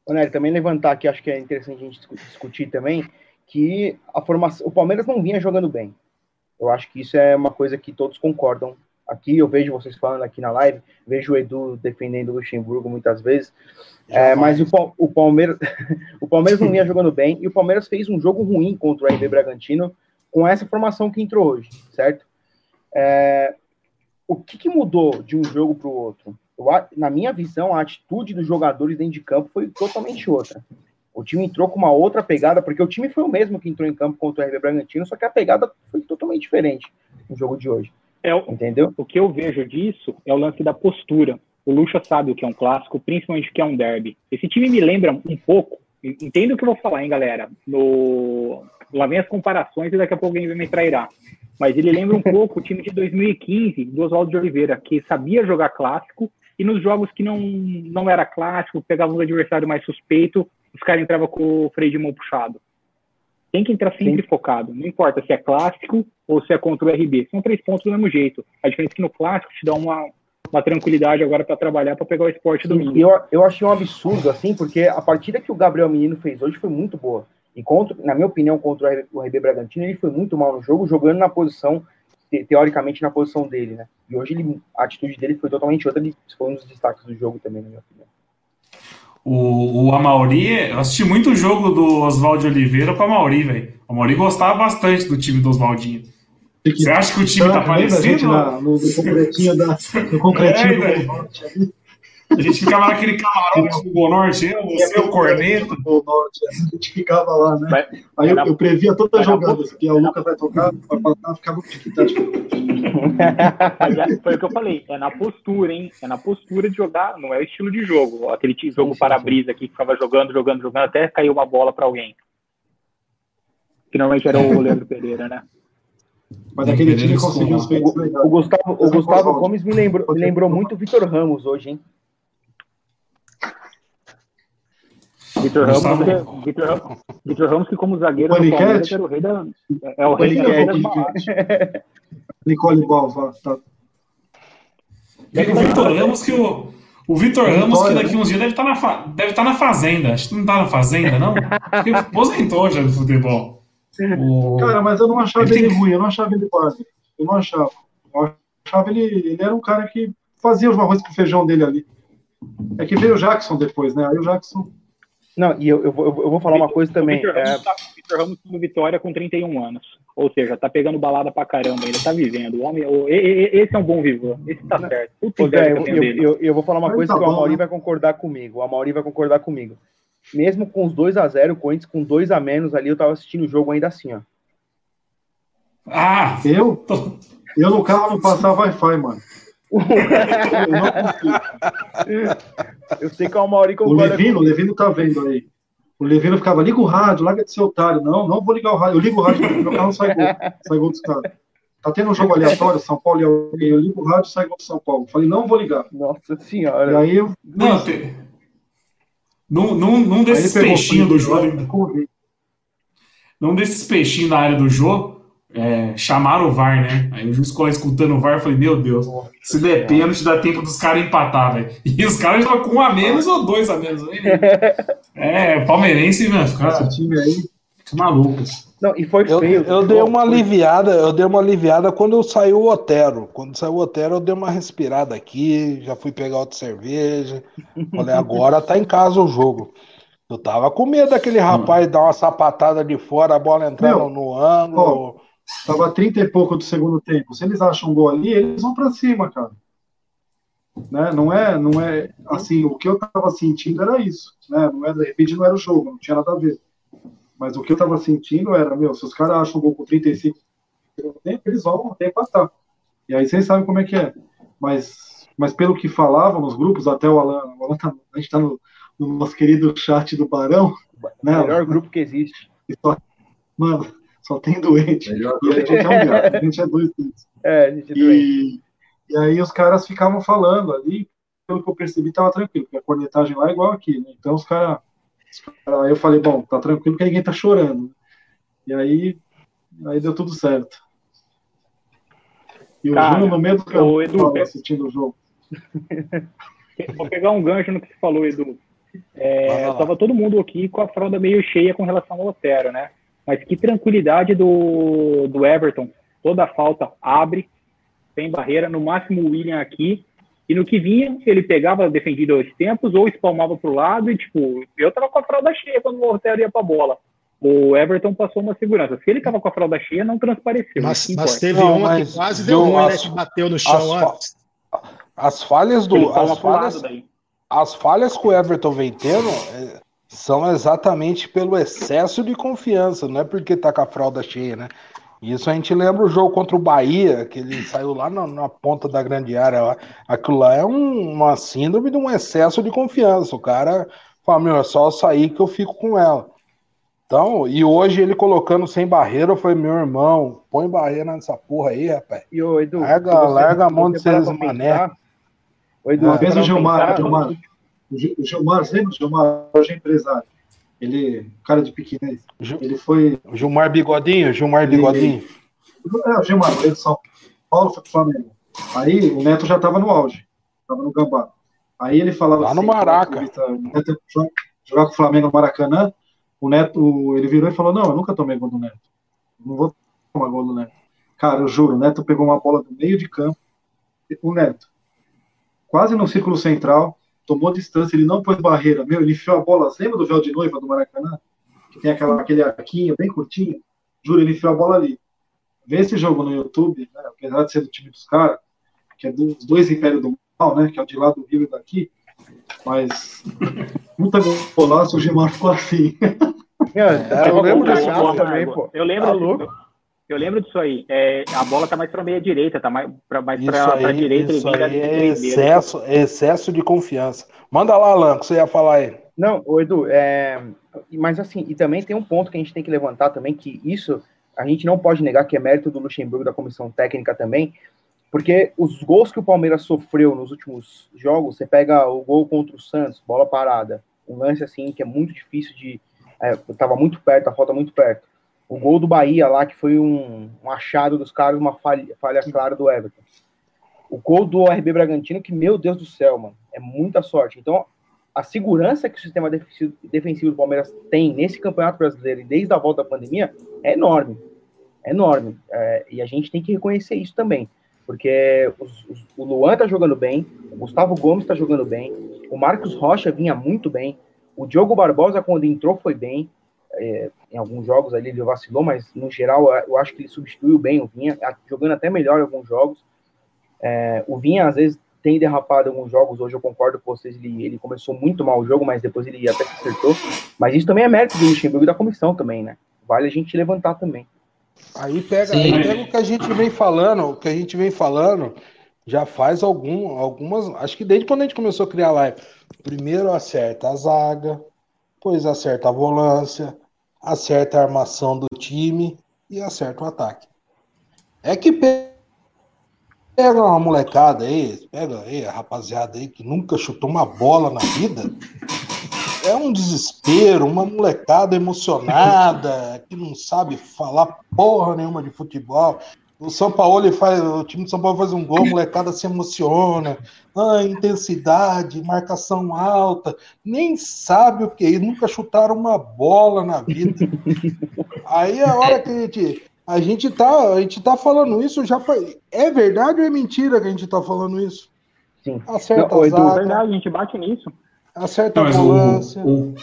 Ô, Nery, também levantar aqui, acho que é interessante a gente discutir também, que a formação, o Palmeiras não vinha jogando bem. Eu acho que isso é uma coisa que todos concordam. Aqui eu vejo vocês falando aqui na live, vejo o Edu defendendo o Luxemburgo muitas vezes, é, mas o, o, Palmeiras, o Palmeiras não vinha jogando bem e o Palmeiras fez um jogo ruim contra o RB Bragantino com essa formação que entrou hoje, certo? É, o que, que, mudou de um jogo para o outro? Eu, na minha visão, a atitude dos jogadores dentro de campo foi totalmente outra. O time entrou com uma outra pegada, porque o time foi o mesmo que entrou em campo contra o RB Bragantino, só que a pegada foi totalmente diferente no jogo de hoje. É, Entendeu? O que eu vejo disso é o lance da postura. O Lucha sabe o que é um clássico, principalmente o que é um derby. Esse time me lembra um pouco, entendo o que eu vou falar, hein, galera? No... Lá vem as comparações e daqui a pouco alguém vai me trairá. Mas ele lembra um pouco o time de 2015 do Oswaldo de Oliveira, que sabia jogar clássico e nos jogos que não, não era clássico, pegava um adversário mais suspeito, os caras entravam com o freio de mão puxado. Tem que entrar sempre Sim. focado. Não importa se é clássico ou se é contra o RB. São três pontos do mesmo jeito. A diferença é que no clássico te dá uma, uma tranquilidade agora para trabalhar, para pegar o esporte domingo. Eu, eu achei um absurdo, assim, porque a partida que o Gabriel Menino fez hoje foi muito boa. E contra, na minha opinião, contra o RB, o RB Bragantino, ele foi muito mal no jogo, jogando na posição, te, teoricamente na posição dele, né? E hoje ele, a atitude dele foi totalmente outra, ele foi um dos destaques do jogo também, na minha opinião. O, o Amauri, eu assisti muito o jogo do Oswaldo Oliveira com o Amauri, velho. O Amauri gostava bastante do time do Oswaldinho. Você acha que o time tá parecido? Na, no, no concretinho, da, no concretinho é, do. A gente ficava naquele camarote do Gol Norte, eu, você, o Corneto. Norte, a gente ficava lá, né? Aí eu, eu previa todas as jogadas, que o Lucas vai tocar, vai passar, ficava. Foi o que eu falei, é na postura, hein? É na postura de jogar, não é o estilo de jogo. Aquele jogo para-brisa aqui que ficava jogando, jogando, jogando, até caiu uma bola para alguém. Que normalmente era o Leandro Pereira, né? Mas aquele time conseguiu os feitos. O Gustavo, o Gustavo Gomes me lembrou, me lembrou muito o Vitor Ramos hoje, hein? Vitor Ramos, que, Vitor Ramos, Vitor Ramos, que como zagueiro do Palmeiras era o rei da. É o rei da. Nicole Balva, tá. O Vitor Ramos que o. O Vitor Ramos, que daqui uns dias deve estar tá na, deve estar tá na fazenda. Acho que não está na fazenda, não. Porque aposentou já do futebol. O... Cara, mas eu não achava ele, ele tem... ruim, eu não achava ele quase. Eu não achava. Eu achava ele. Ele era um cara que fazia os arroz com feijão dele ali. É que veio o Jackson depois, né? Aí o Jackson não, e eu, eu, vou, eu vou falar uma coisa também. O Vitor Ramos, é... tá, Ramos Vitória com 31 anos. Ou seja, tá pegando balada pra caramba, ainda tá vivendo. O homem, o, esse é um bom vivo. Esse tá certo. é, eu, eu, eu, vou falar uma coisa tá que o Amauri né? vai concordar comigo. O Amauri vai concordar comigo. Mesmo com os 2 a 0 o Corinthians com 2 a menos ali, eu tava assistindo o jogo ainda assim, ó. Ah! Eu? Eu no carro não passava Wi-Fi, mano. Eu sei que é o Mauri O Levino, o Levino tá vendo aí. O Levino ficava, liga o rádio, larga de ser otário. Não, não vou ligar o rádio. Eu ligo o rádio, meu carro sai gol. Sai gol dos caras. Tá tendo um jogo aleatório, São Paulo e alguém. Eu ligo o rádio e sai gol do São Paulo. Falei, não vou ligar. Nossa senhora. E aí eu. Não, tem... num, num, num desses peixinhos do jogo. Num desses peixinhos na área do jogo, é, chamaram o VAR, né? Aí o juiz ficou escutando o VAR, eu falei, meu Deus, se der pênalti, dá tempo dos caras empatar, velho. E os caras estavam com um a menos ou dois a menos. É, palmeirense, mano, fica, Esse time aí. fica maluco. Não, e foi Eu, feio. eu dei uma aliviada, eu dei uma aliviada quando saiu o Otero. Quando saiu o Otero, eu dei uma respirada aqui, já fui pegar outra cerveja. Falei, agora tá em casa o jogo. Eu tava com medo daquele rapaz dar uma sapatada de fora, a bola entrar Meu, no, no ângulo. Tava 30 e pouco do segundo tempo. Se eles acham um gol ali, eles vão pra cima, cara. Né? Não é, não é assim, o que eu tava sentindo era isso, né? Não é, de repente não era o jogo, não tinha nada a ver. Mas o que eu tava sentindo era, meu, se os caras acham um gol com 35 do segundo tempo, eles vão até empatar. E aí vocês sabem como é que é. Mas, mas pelo que falavam nos grupos, até o Alan, o Alan tá- a gente tá no, no nosso querido chat do Barão, né? Melhor grupo que existe. Mano, só tem doente. Melhor E a gente é um gato, a gente é dois doentes. É, gente, doente. E, e aí os caras ficavam falando ali, pelo que eu percebi, tava tranquilo, porque a cornetagem lá é igual aqui, né? Então os caras. Aí eu falei, bom, tá tranquilo que ninguém tá chorando. E aí, aí deu tudo certo. E o Cara, Júnior no meio do campo Edu, tava é- assistindo o jogo. Vou pegar um gancho no que você falou, Edu. É, tava todo mundo aqui com a fralda meio cheia com relação ao Otero, né? Mas que tranquilidade do, do Everton. Toda a falta abre, sem barreira, no máximo o William aqui. E no que vinha, ele pegava defendido aos tempos ou espalmava pro lado e, tipo, eu tava com a fralda cheia quando o Otero ia pra bola. O Everton passou uma segurança. Se ele tava com a fralda cheia, não transpareceu. Mas, mas teve Não, uma mas que quase deu ruim, né? Que bateu no chão as antes. As falhas do. As falhas, as falhas que o Everton vem tendo é, são exatamente pelo excesso de confiança, não é porque tá com a fralda cheia, né? Isso a gente lembra o jogo contra o Bahia, que ele saiu lá na, na ponta da grande área. lá. Aquilo lá é um- uma síndrome de um excesso de confiança. O cara fala, meu, é só sair que eu fico com ela. Então, e hoje ele colocando sem barreira, eu falei, meu irmão, põe barreira nessa porra aí, rapaz. E o Edu, Larga- você- larga a mão de ser parar pra mané. Ô, Edu, Uma vez parar o Gilmar, Gilmar, o Gil- o Gilmar, você lembra do Gilmar? Hoje é empresário. Ele, cara de pequenês. Gil- Ele foi Gilmar Bigodinho, Gilmar Ele- Bigodinho. É, o Gilmar, veio de São Paulo, foi pro Flamengo. Aí o Neto já estava no auge, estava no Gambá. Aí ele falava Lá no assim, Maraca. na entrevista, o Neto ia jogar- jogar com o Flamengo no Maracanã, o Neto, ele virou e falou, não, eu nunca tomei gol do Neto. Não vou tomar gol do Neto. Cara, eu juro, o Neto pegou uma bola do meio de campo, o Neto, quase no círculo central, tomou distância, ele não pôs barreira, meu, ele enfiou a bola, você lembra do véu de noiva do Maracanã? Que tem aquela, aquele arquinho bem curtinho? Juro, ele enfiou a bola ali. Vê esse jogo no YouTube, né, apesar de ser do time dos caras, que é dos dois impérios do mal, né, que é o de lá do Rio e daqui, mas puta golaço, o Gilmar ficou assim. Meu, É, eu lembro desse Ô, também, pô. Eu lembro, Tá louco? Eu lembro disso aí. É, a bola tá mais pra meia direita, tá mais pra, mais Isso pra, direita. isso aí é excesso, é excesso de confiança. Manda lá, Alan, que você ia falar aí. Não, Edu, é, mas assim, e também tem um ponto que a gente tem que levantar também, que isso a gente não pode negar que é mérito do Luxemburgo, da comissão técnica também, porque os gols que o Palmeiras sofreu nos últimos jogos, você pega o gol contra o Santos, bola parada, um lance assim que é muito difícil de. É, tava muito perto, a falta muito perto. O gol do Bahia lá, que foi um, um achado dos caras, uma falha, falha clara do Everton. O gol do RB Bragantino, que, meu Deus do céu, mano, é muita sorte. Então, a segurança que o sistema defensivo, do Palmeiras tem nesse campeonato brasileiro e desde a volta da pandemia é enorme. É enorme. É, e a gente tem que reconhecer isso também. Porque os- os- o Luan tá jogando bem, o Gustavo Gomes tá jogando bem, o Marcos Rocha vinha muito bem, o Diogo Barbosa, quando entrou, foi bem. É, em alguns jogos ali ele vacilou, mas no geral eu acho que ele substituiu bem o Vinha, jogando até melhor em alguns jogos. É, o Vinha, às vezes, tem derrapado em alguns jogos. Hoje eu concordo com vocês, ele, ele começou muito mal o jogo, mas depois ele até se acertou. Mas isso também é mérito do Luxemburgo e da comissão também, né? Vale a gente levantar também. Aí pega, Sim. aí pega o que a gente vem falando, o que a gente vem falando, já faz algum, algumas. Acho que desde quando a gente começou a criar live. Primeiro acerta a zaga, depois acerta a volância, acerta a armação do time e acerta o ataque. É que pega uma molecada aí, pega aí a rapaziada aí que nunca chutou uma bola na vida. É um desespero, uma molecada emocionada, que não sabe falar porra nenhuma de futebol. O São Paulo faz, o time de São Paulo faz um gol, a molecada se emociona. Ah, intensidade, marcação alta, nem sabe o que é, nunca chutaram uma bola na vida. Aí a hora que a gente a gente tá, a gente tá falando isso já foi. É verdade ou é mentira que a gente tá falando isso? Sim. Acerta não, Edu, é verdade, a gente bate nisso. Acerta não, a volância. O, o...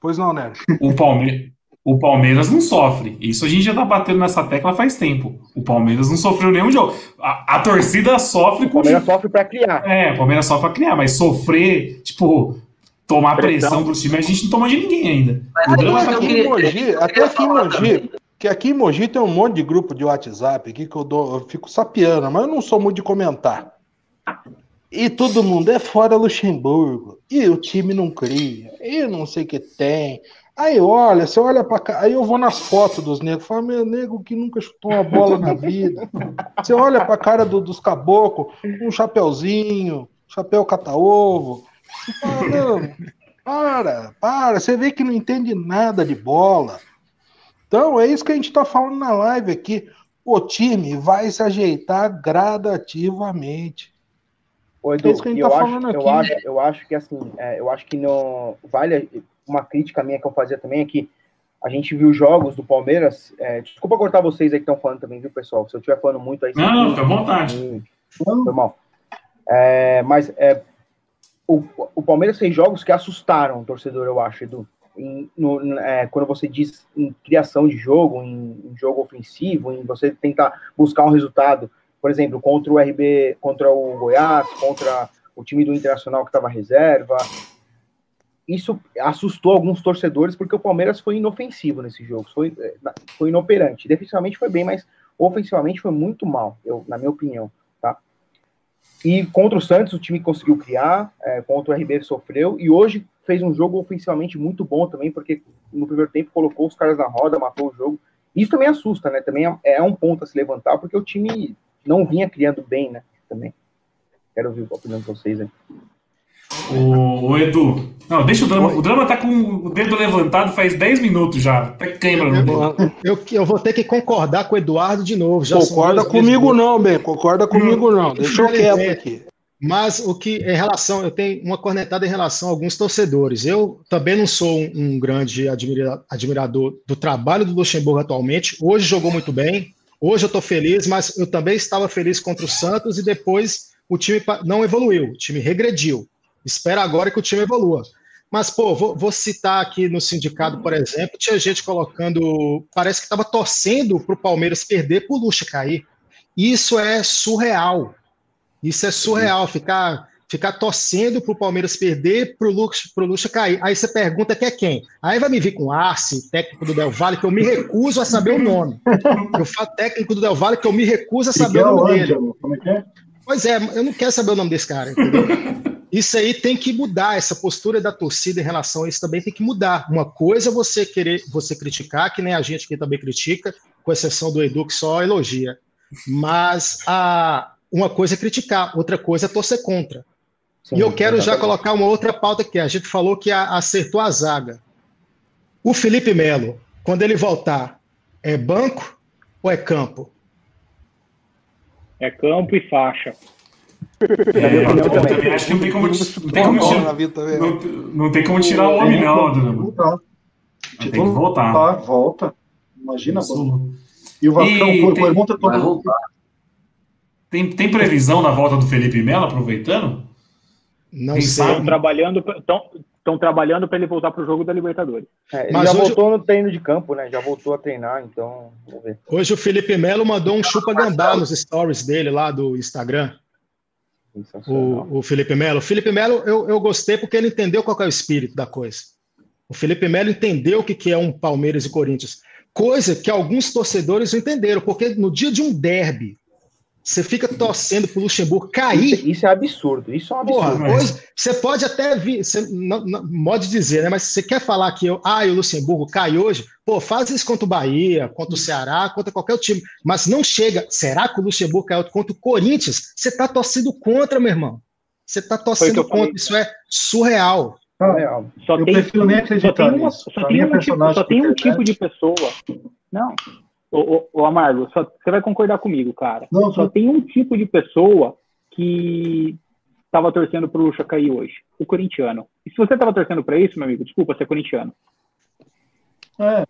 Pois não, né? O Palmeiras o Palmeiras não sofre. Isso a gente já tá batendo nessa tecla faz tempo. O Palmeiras não sofreu nenhum jogo. A, a torcida sofre com. O Palmeiras sofre para criar. É, o Palmeiras sofre para criar, mas sofrer, tipo, tomar pressão, pressão do time, a gente não toma de ninguém ainda. Mas, o drama tá aqui em Mogi, até aqui em Mogi, que aqui em Mogi tem um monte de grupo de WhatsApp aqui que eu, dou, eu fico sapiando, mas eu não sou muito de comentar. E todo mundo é fora Luxemburgo. E o time não cria. E não sei o que tem. Aí olha, você olha para cá, aí eu vou nas fotos dos negros, falo, meu nego que nunca chutou uma bola na vida. Você olha para a cara do, dos caboclos, um chapéuzinho, chapéu cata-ovo. Fala, para, para, você vê que não entende nada de bola. Então, é isso que a gente está falando na live aqui. O time vai se ajeitar gradativamente. Ô, Edu, é isso que a gente está falando aqui. Eu acho, eu acho que assim, é, eu acho que não vale uma crítica minha que eu fazia também é que a gente viu jogos do Palmeiras. É, desculpa cortar vocês aí que estão falando também, viu, pessoal? Se eu estiver falando muito aí. Não, fica à vontade. Foi mal. É, mas é, o, o Palmeiras fez jogos que assustaram o torcedor, eu acho, Edu. Em, no, é, quando você diz em criação de jogo, em, em, jogo ofensivo, em você tentar buscar um resultado, por exemplo, contra o RB, contra o Goiás, contra o time do Internacional que estava reserva, isso assustou alguns torcedores porque o Palmeiras foi inofensivo nesse jogo, foi, é, foi inoperante. Defensivamente foi bem, mas ofensivamente foi muito mal, eu, na minha opinião. Tá? E contra o Santos o time conseguiu criar, é, contra o RB sofreu, e hoje fez um jogo ofensivamente muito bom também, porque no primeiro tempo colocou os caras na roda, matou o jogo. Isso também assusta, né? Também é, é um ponto a se levantar, porque o time não vinha criando bem, né? Também. Quero ouvir a opinião de vocês aí. O, o, Edu. Não, deixa o drama. O drama tá com o dedo levantado faz 10 minutos já. Até queima no dedo. Eu, eu, vou ter que concordar com o Eduardo de novo. Já concorda comigo, não, bem. Concorda comigo, não. Deixa eu quieto aqui. Mas o que em relação, eu tenho uma cornetada em relação a alguns torcedores. Eu também não sou um, um grande admira, admirador do trabalho do Luxemburgo atualmente. Hoje jogou muito bem. Hoje eu estou feliz, mas eu também estava feliz contra o Santos e depois o time não evoluiu, o time regrediu. Espera agora que o time evolua. Mas, pô, vou, vou citar aqui no sindicato, por exemplo, tinha gente colocando. Parece que estava torcendo para o Palmeiras perder por Lucha cair. Isso é surreal. Isso é surreal, ficar, ficar torcendo para o Palmeiras perder para o Lucha, Lucha cair. Aí você pergunta que é quem? Aí vai me vir com Arce, técnico do Del Valle, que eu me recuso a saber o nome. Eu falo técnico do Del Valle, que eu me recuso a saber o nome dele. Como é que é? Pois é, eu não quero saber o nome desse cara, entendeu? Isso aí tem que mudar, essa postura da torcida em relação a isso também tem que mudar. Uma coisa é você querer, você criticar, que nem a gente aqui também critica, com exceção do Edu que só elogia. Mas a, uma coisa é criticar, outra coisa é torcer contra. Sim, e eu quero já colocar uma outra pauta aqui. A gente falou que a, acertou a zaga. O Felipe Melo, quando ele voltar, é banco ou é campo? É campo e faixa. É, eu também acho que não tem como, não tem como tirar, não, não tem como tirar o homem, não, Dudu. Tem que voltar. Volta. Imagina. E o Vascão, pergunta para voltar. Tem, tem previsão na volta do Felipe Melo, aproveitando? Não Quem sei. Estão trabalhando, estão trabalhando para ele voltar para o jogo da Libertadores. É, Mas já hoje... voltou no treino de campo, né? Já voltou a treinar, então. Hoje o Felipe Melo mandou um chupa gambá nos stories dele lá do Instagram. O, o, Felipe Melo. O Felipe Melo, eu, eu gostei porque ele entendeu qual é o espírito da coisa. O Felipe Melo entendeu o que, que é um Palmeiras e Corinthians. Coisa que alguns torcedores entenderam, porque no dia de um derby, Você fica torcendo pro Luxemburgo cair. Isso, isso é absurdo. Isso é um absurdo. Porra, hoje, você pode até vir, você não, não, pode dizer, né? Mas se você quer falar que eu, ah, o Luxemburgo cai hoje, pô, faz isso contra o Bahia, contra o Ceará, contra qualquer time. Mas não chega. Será que o Luxemburgo caiu contra o Corinthians? Você tá torcendo contra, meu irmão. Você tá torcendo contra. Isso é surreal. Ah, só eu tem, prefiro nem acreditar só tem uma. Só tem, um tipo, só tem um tipo de pessoa. Não, Ô, ô, ô Amargo, só, você vai concordar comigo, cara. Não, só tem um tipo de pessoa que estava torcendo pro Lucha cair hoje, o corintiano. E se você estava torcendo para isso, meu amigo, desculpa, você é corintiano. É.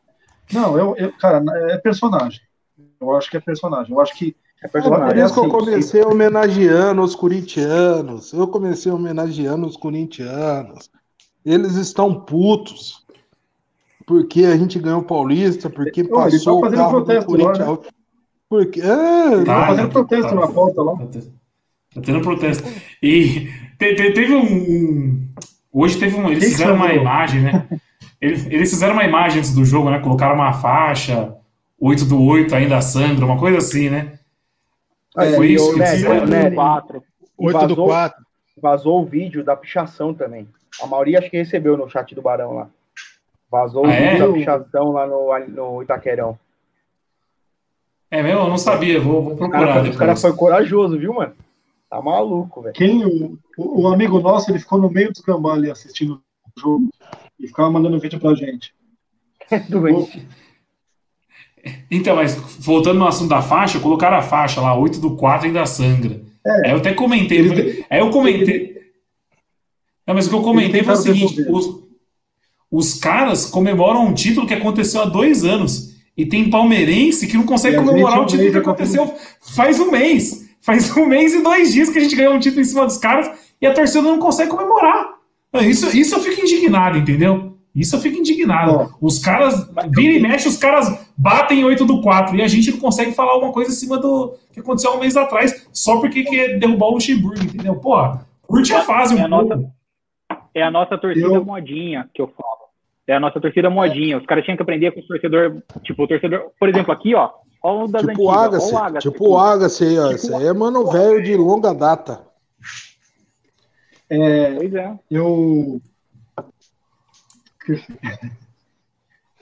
Não, eu, eu, cara, é personagem. Eu acho que é personagem. Eu acho que é personagem. Por isso que eu comecei homenageando os corintianos. Eu comecei homenageando os corintianos. Eles estão putos porque a gente ganhou o Paulista, porque Ô, passou tá o carro do Corinthians. Lá, né? Porque. É, tá, fazendo protesto tá, na pauta lá. Tá, tá tendo protesto. E te, te, teve um. Hoje teve um. Eles que fizeram que uma imagem, né? Eles, eles fizeram uma imagem antes do jogo, né? Colocaram uma faixa, 8 do 8 ainda Sandra, uma coisa assim, né? É, foi isso que Nery, 8 do 4. 8 do 4. Vazou o vídeo da pichação também. A maioria acho que recebeu no chat do Barão lá. Vazou ah, o é? da pichação lá no, no Itaquerão. É mesmo? Eu não sabia, vou, vou procurar. O cara, o cara foi corajoso, viu, mano? Tá maluco, velho. Quem, o, o, amigo nosso, ele ficou no meio do cambal ali assistindo o jogo e ficava mandando vídeo pra gente. Doente. Então, mas voltando no assunto da faixa, colocaram a faixa lá, 8 do 4 ainda sangra. É. Aí eu até comentei. Ele, aí eu comentei. Não, mas o que eu comentei foi o seguinte: os, os caras comemoram um título que aconteceu há dois anos. E tem palmeirense que não consegue comemorar o título que aconteceu faz um mês. Faz um mês e dois dias que a gente ganhou um título em cima dos caras e a torcida não consegue comemorar. Isso, isso eu fico indignado, entendeu? Isso eu fico indignado. Os caras, vira e mexe, os caras batem 8 do 4 e a gente não consegue falar alguma coisa em cima do que aconteceu um mês atrás, só porque quer derrubar o Luxemburgo, entendeu? Porra, curte a fase um é pouco. Nota, é a nossa torcida eu... modinha que eu falo. É a nossa torcida modinha. Os caras tinham que aprender com o torcedor. Tipo, o torcedor, por exemplo, aqui, ó. ó o das tipo o Agassi. O Agassi tipo o Agassi aí, ó. Tipo Esse aí é mano velho de longa data. É, pois é. Eu.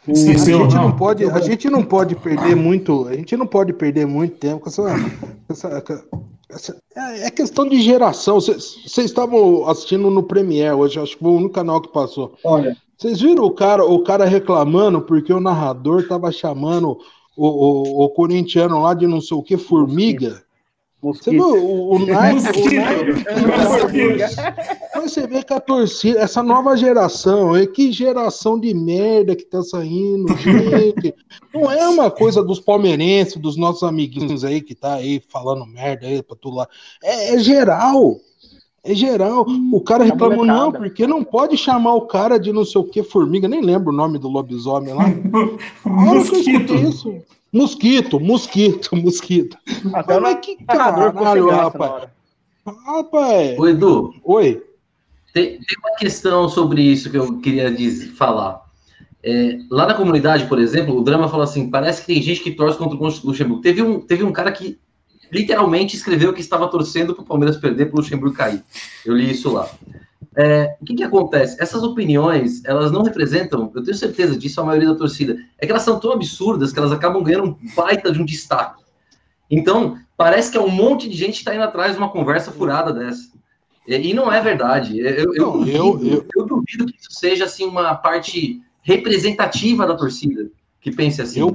Esqueceu, a gente não. não pode, a gente não pode perder muito, a gente não pode perder muito tempo com essa, essa, essa é, é questão de geração. Vocês estavam assistindo no Premiere hoje, acho que foi o único canal que passou. Olha, vocês viram o cara, o cara reclamando porque o narrador tava chamando o, o, o corintiano lá de não sei o que, formiga? Você viu o, o Nike? Você vê que a torcida, essa nova geração, é que geração de merda que tá saindo, gente. Não é uma coisa dos palmeirenses, dos nossos amiguinhos aí que tá aí falando merda aí pra tudo lá. É, é geral. É geral. O cara é reclamou, não, porque não pode chamar o cara de não sei o que, formiga, nem lembro o nome do lobisomem lá. mosquito. Isso. Mosquito, mosquito, mosquito. Até Mas que caralho, rapaz. Rapaz. Oi, Edu. Oi. Tem, tem, uma questão sobre isso que eu queria dizer, falar. É, lá na comunidade, por exemplo, o Drama falou assim: parece que tem gente que torce contra o Luxemburgo. Teve um, teve um cara que literalmente escreveu que estava torcendo para o Palmeiras perder para o Luxemburgo cair. Eu li isso lá. É, o que, que acontece? Essas opiniões, elas não representam, eu tenho certeza disso, a maioria da torcida. É que elas são tão absurdas que elas acabam ganhando um baita de um destaque. Então, parece que é um monte de gente que está indo atrás de uma conversa furada dessa. E, e não é verdade. Eu, eu, não, duvido, eu, eu... duvido que isso seja assim, uma parte representativa da torcida que pense assim. Eu,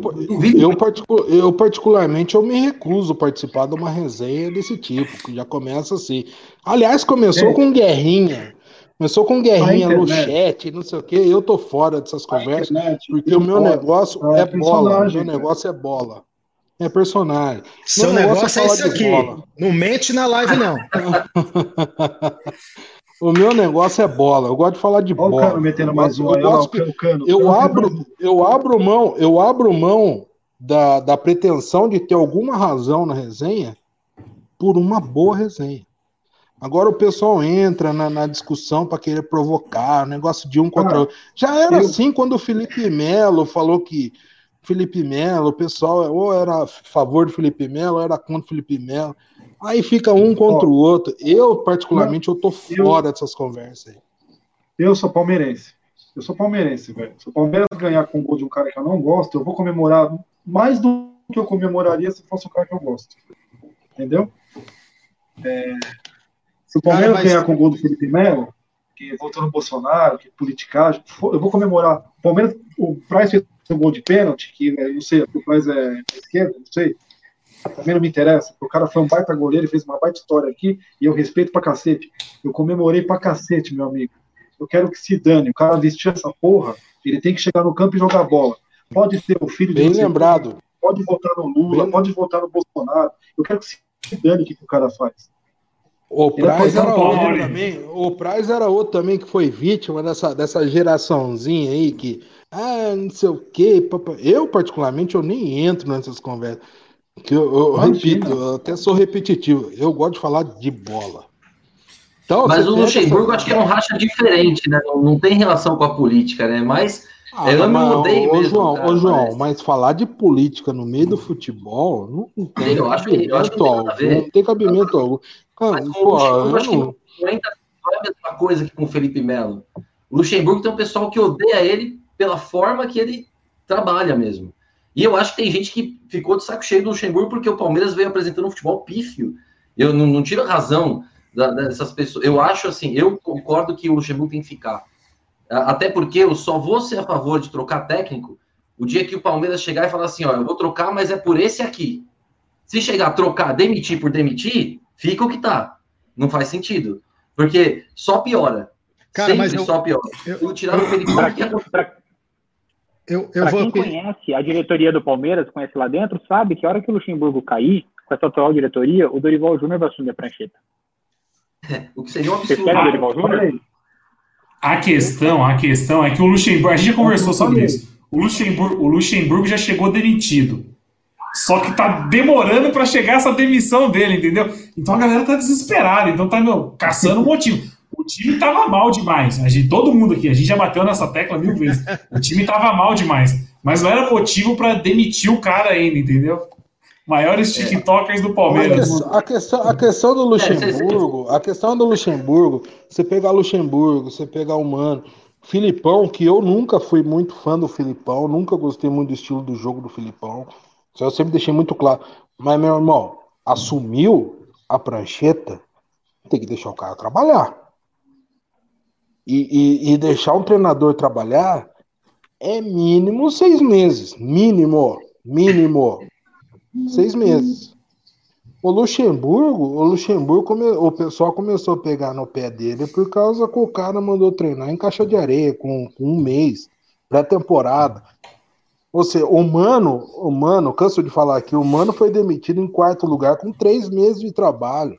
eu, particu eu, particularmente, eu me recuso a participar de uma resenha desse tipo, que já começa assim. Aliás, começou é. com guerrinha. Começou com guerrinha no chat, não sei o quê. Eu tô fora dessas conversas, internet, porque o meu negócio é, é bola. O meu negócio é bola. É personagem. Seu meu negócio, negócio é, isso aqui. Bola. Não mente na live, não. O meu negócio é bola. Eu gosto de falar de Olha bola. O cara metendo mais um eu, gosto, ó, cano, eu abro, eu abro mão, eu abro mão da, da pretensão de ter alguma razão na resenha por uma boa resenha. Agora o pessoal entra na, na discussão para querer provocar, negócio de um contra o outro. Já era eu... assim quando o Felipe Melo falou que Felipe Melo, o pessoal ou era a favor do Felipe Melo, ou era contra o Felipe Melo. Aí fica um contra o outro. Eu, particularmente, eu tô fora dessas conversas aí. Eu sou palmeirense. Eu sou palmeirense, velho. Se o Palmeiras ganhar com o gol de um cara que eu não gosto, eu vou comemorar mais do que eu comemoraria se fosse um cara que eu gosto. Entendeu? É... Se o Palmeiras cara, mas... ganhar com o gol do Felipe Melo, que votou no Bolsonaro, que politicagem, eu vou comemorar. O Palmeiras, o Price fez um gol de pênalti, que eu não sei, o Price é esquerda, não sei. Também não me interessa. O cara foi um baita goleiro, fez uma baita história aqui, e eu respeito pra cacete. Eu comemorei pra cacete, meu amigo. Eu quero que se dane. O cara vestiu essa porra, ele tem que chegar no campo e jogar bola. Pode ser o filho de. Bem lembrado. Pode votar no Lula, Bem... pode votar no Bolsonaro. Eu quero que se dane o que, que o cara faz. O Praz era outro também. O Praz era outro também que foi vítima dessa, dessa geraçãozinha aí que ah, não sei o quê. Eu, particularmente, eu nem entro nessas conversas. Que eu, eu repito, eu até sou repetitivo. Eu gosto de falar de bola. Então, Mas o Luxemburgo essa... acho que é um racha diferente, né? Não, não tem relação com a política, né? Mas ah, eu não odeio mesmo. João, cara, ô, João, mas... mas... falar de política no meio do futebol não, não tem eu acho que, eu acho que não, tem não tem cabimento algum. Cara, mas, pô, eu acho não... que não é a mesma coisa que com o Felipe Melo. O Luxemburgo tem um pessoal que odeia ele pela forma que ele trabalha mesmo. E eu acho que tem gente que ficou de saco cheio do Luxemburgo porque o Palmeiras veio apresentando um futebol pífio. Eu não, não tiro a razão dessas pessoas. Eu acho assim, eu concordo que o Luxemburgo tem que ficar. Até porque eu só vou ser a favor de trocar técnico o dia que o Palmeiras chegar e falar assim, ó, eu vou trocar, mas é por esse aqui. Se chegar a trocar, demitir por demitir, fica o que tá. Não faz sentido. Porque só piora. Cara, Sempre mas eu, só piora. Eu, eu tirar o Felipe eu, eu vou... quem conhece a diretoria do Palmeiras, conhece lá dentro, sabe que a hora que o Luxemburgo cair, com essa atual diretoria, o Dorival Júnior vai assumir a prancheta. o que seria um absurdo. A questão, a questão é que o Luxemburgo, a gente já conversou sobre isso. O Luxemburgo, o Luxemburgo já chegou demitido. Só que tá demorando para chegar essa demissão dele, entendeu? Então a galera tá desesperada, então tá meu, caçando motivo. O time tava mal demais. A gente, todo mundo aqui, a gente já bateu nessa tecla mil vezes. O time tava mal demais. Mas não era motivo para demitir o cara ainda, entendeu? Maiores é. TikTokers do Palmeiras. A questão, a questão do Luxemburgo, a questão do Luxemburgo, você pegar Luxemburgo, você pegar o Mano, Filipão, que eu nunca fui muito fã do Filipão, nunca gostei muito do estilo do jogo do Filipão. Isso eu sempre deixei muito claro. Mas, meu irmão, assumiu a prancheta, tem que deixar o cara trabalhar. E, e, e deixar um treinador trabalhar é mínimo seis meses. Mínimo. Mínimo. Seis meses. O Luxemburgo, o Luxemburgo, come, o pessoal começou a pegar no pé dele por causa que o cara mandou treinar em caixa de areia com, com um mês, pré-temporada. Ou seja, o Mano, o Mano, canso de falar aqui, o Mano foi demitido em quarto lugar com três meses de trabalho.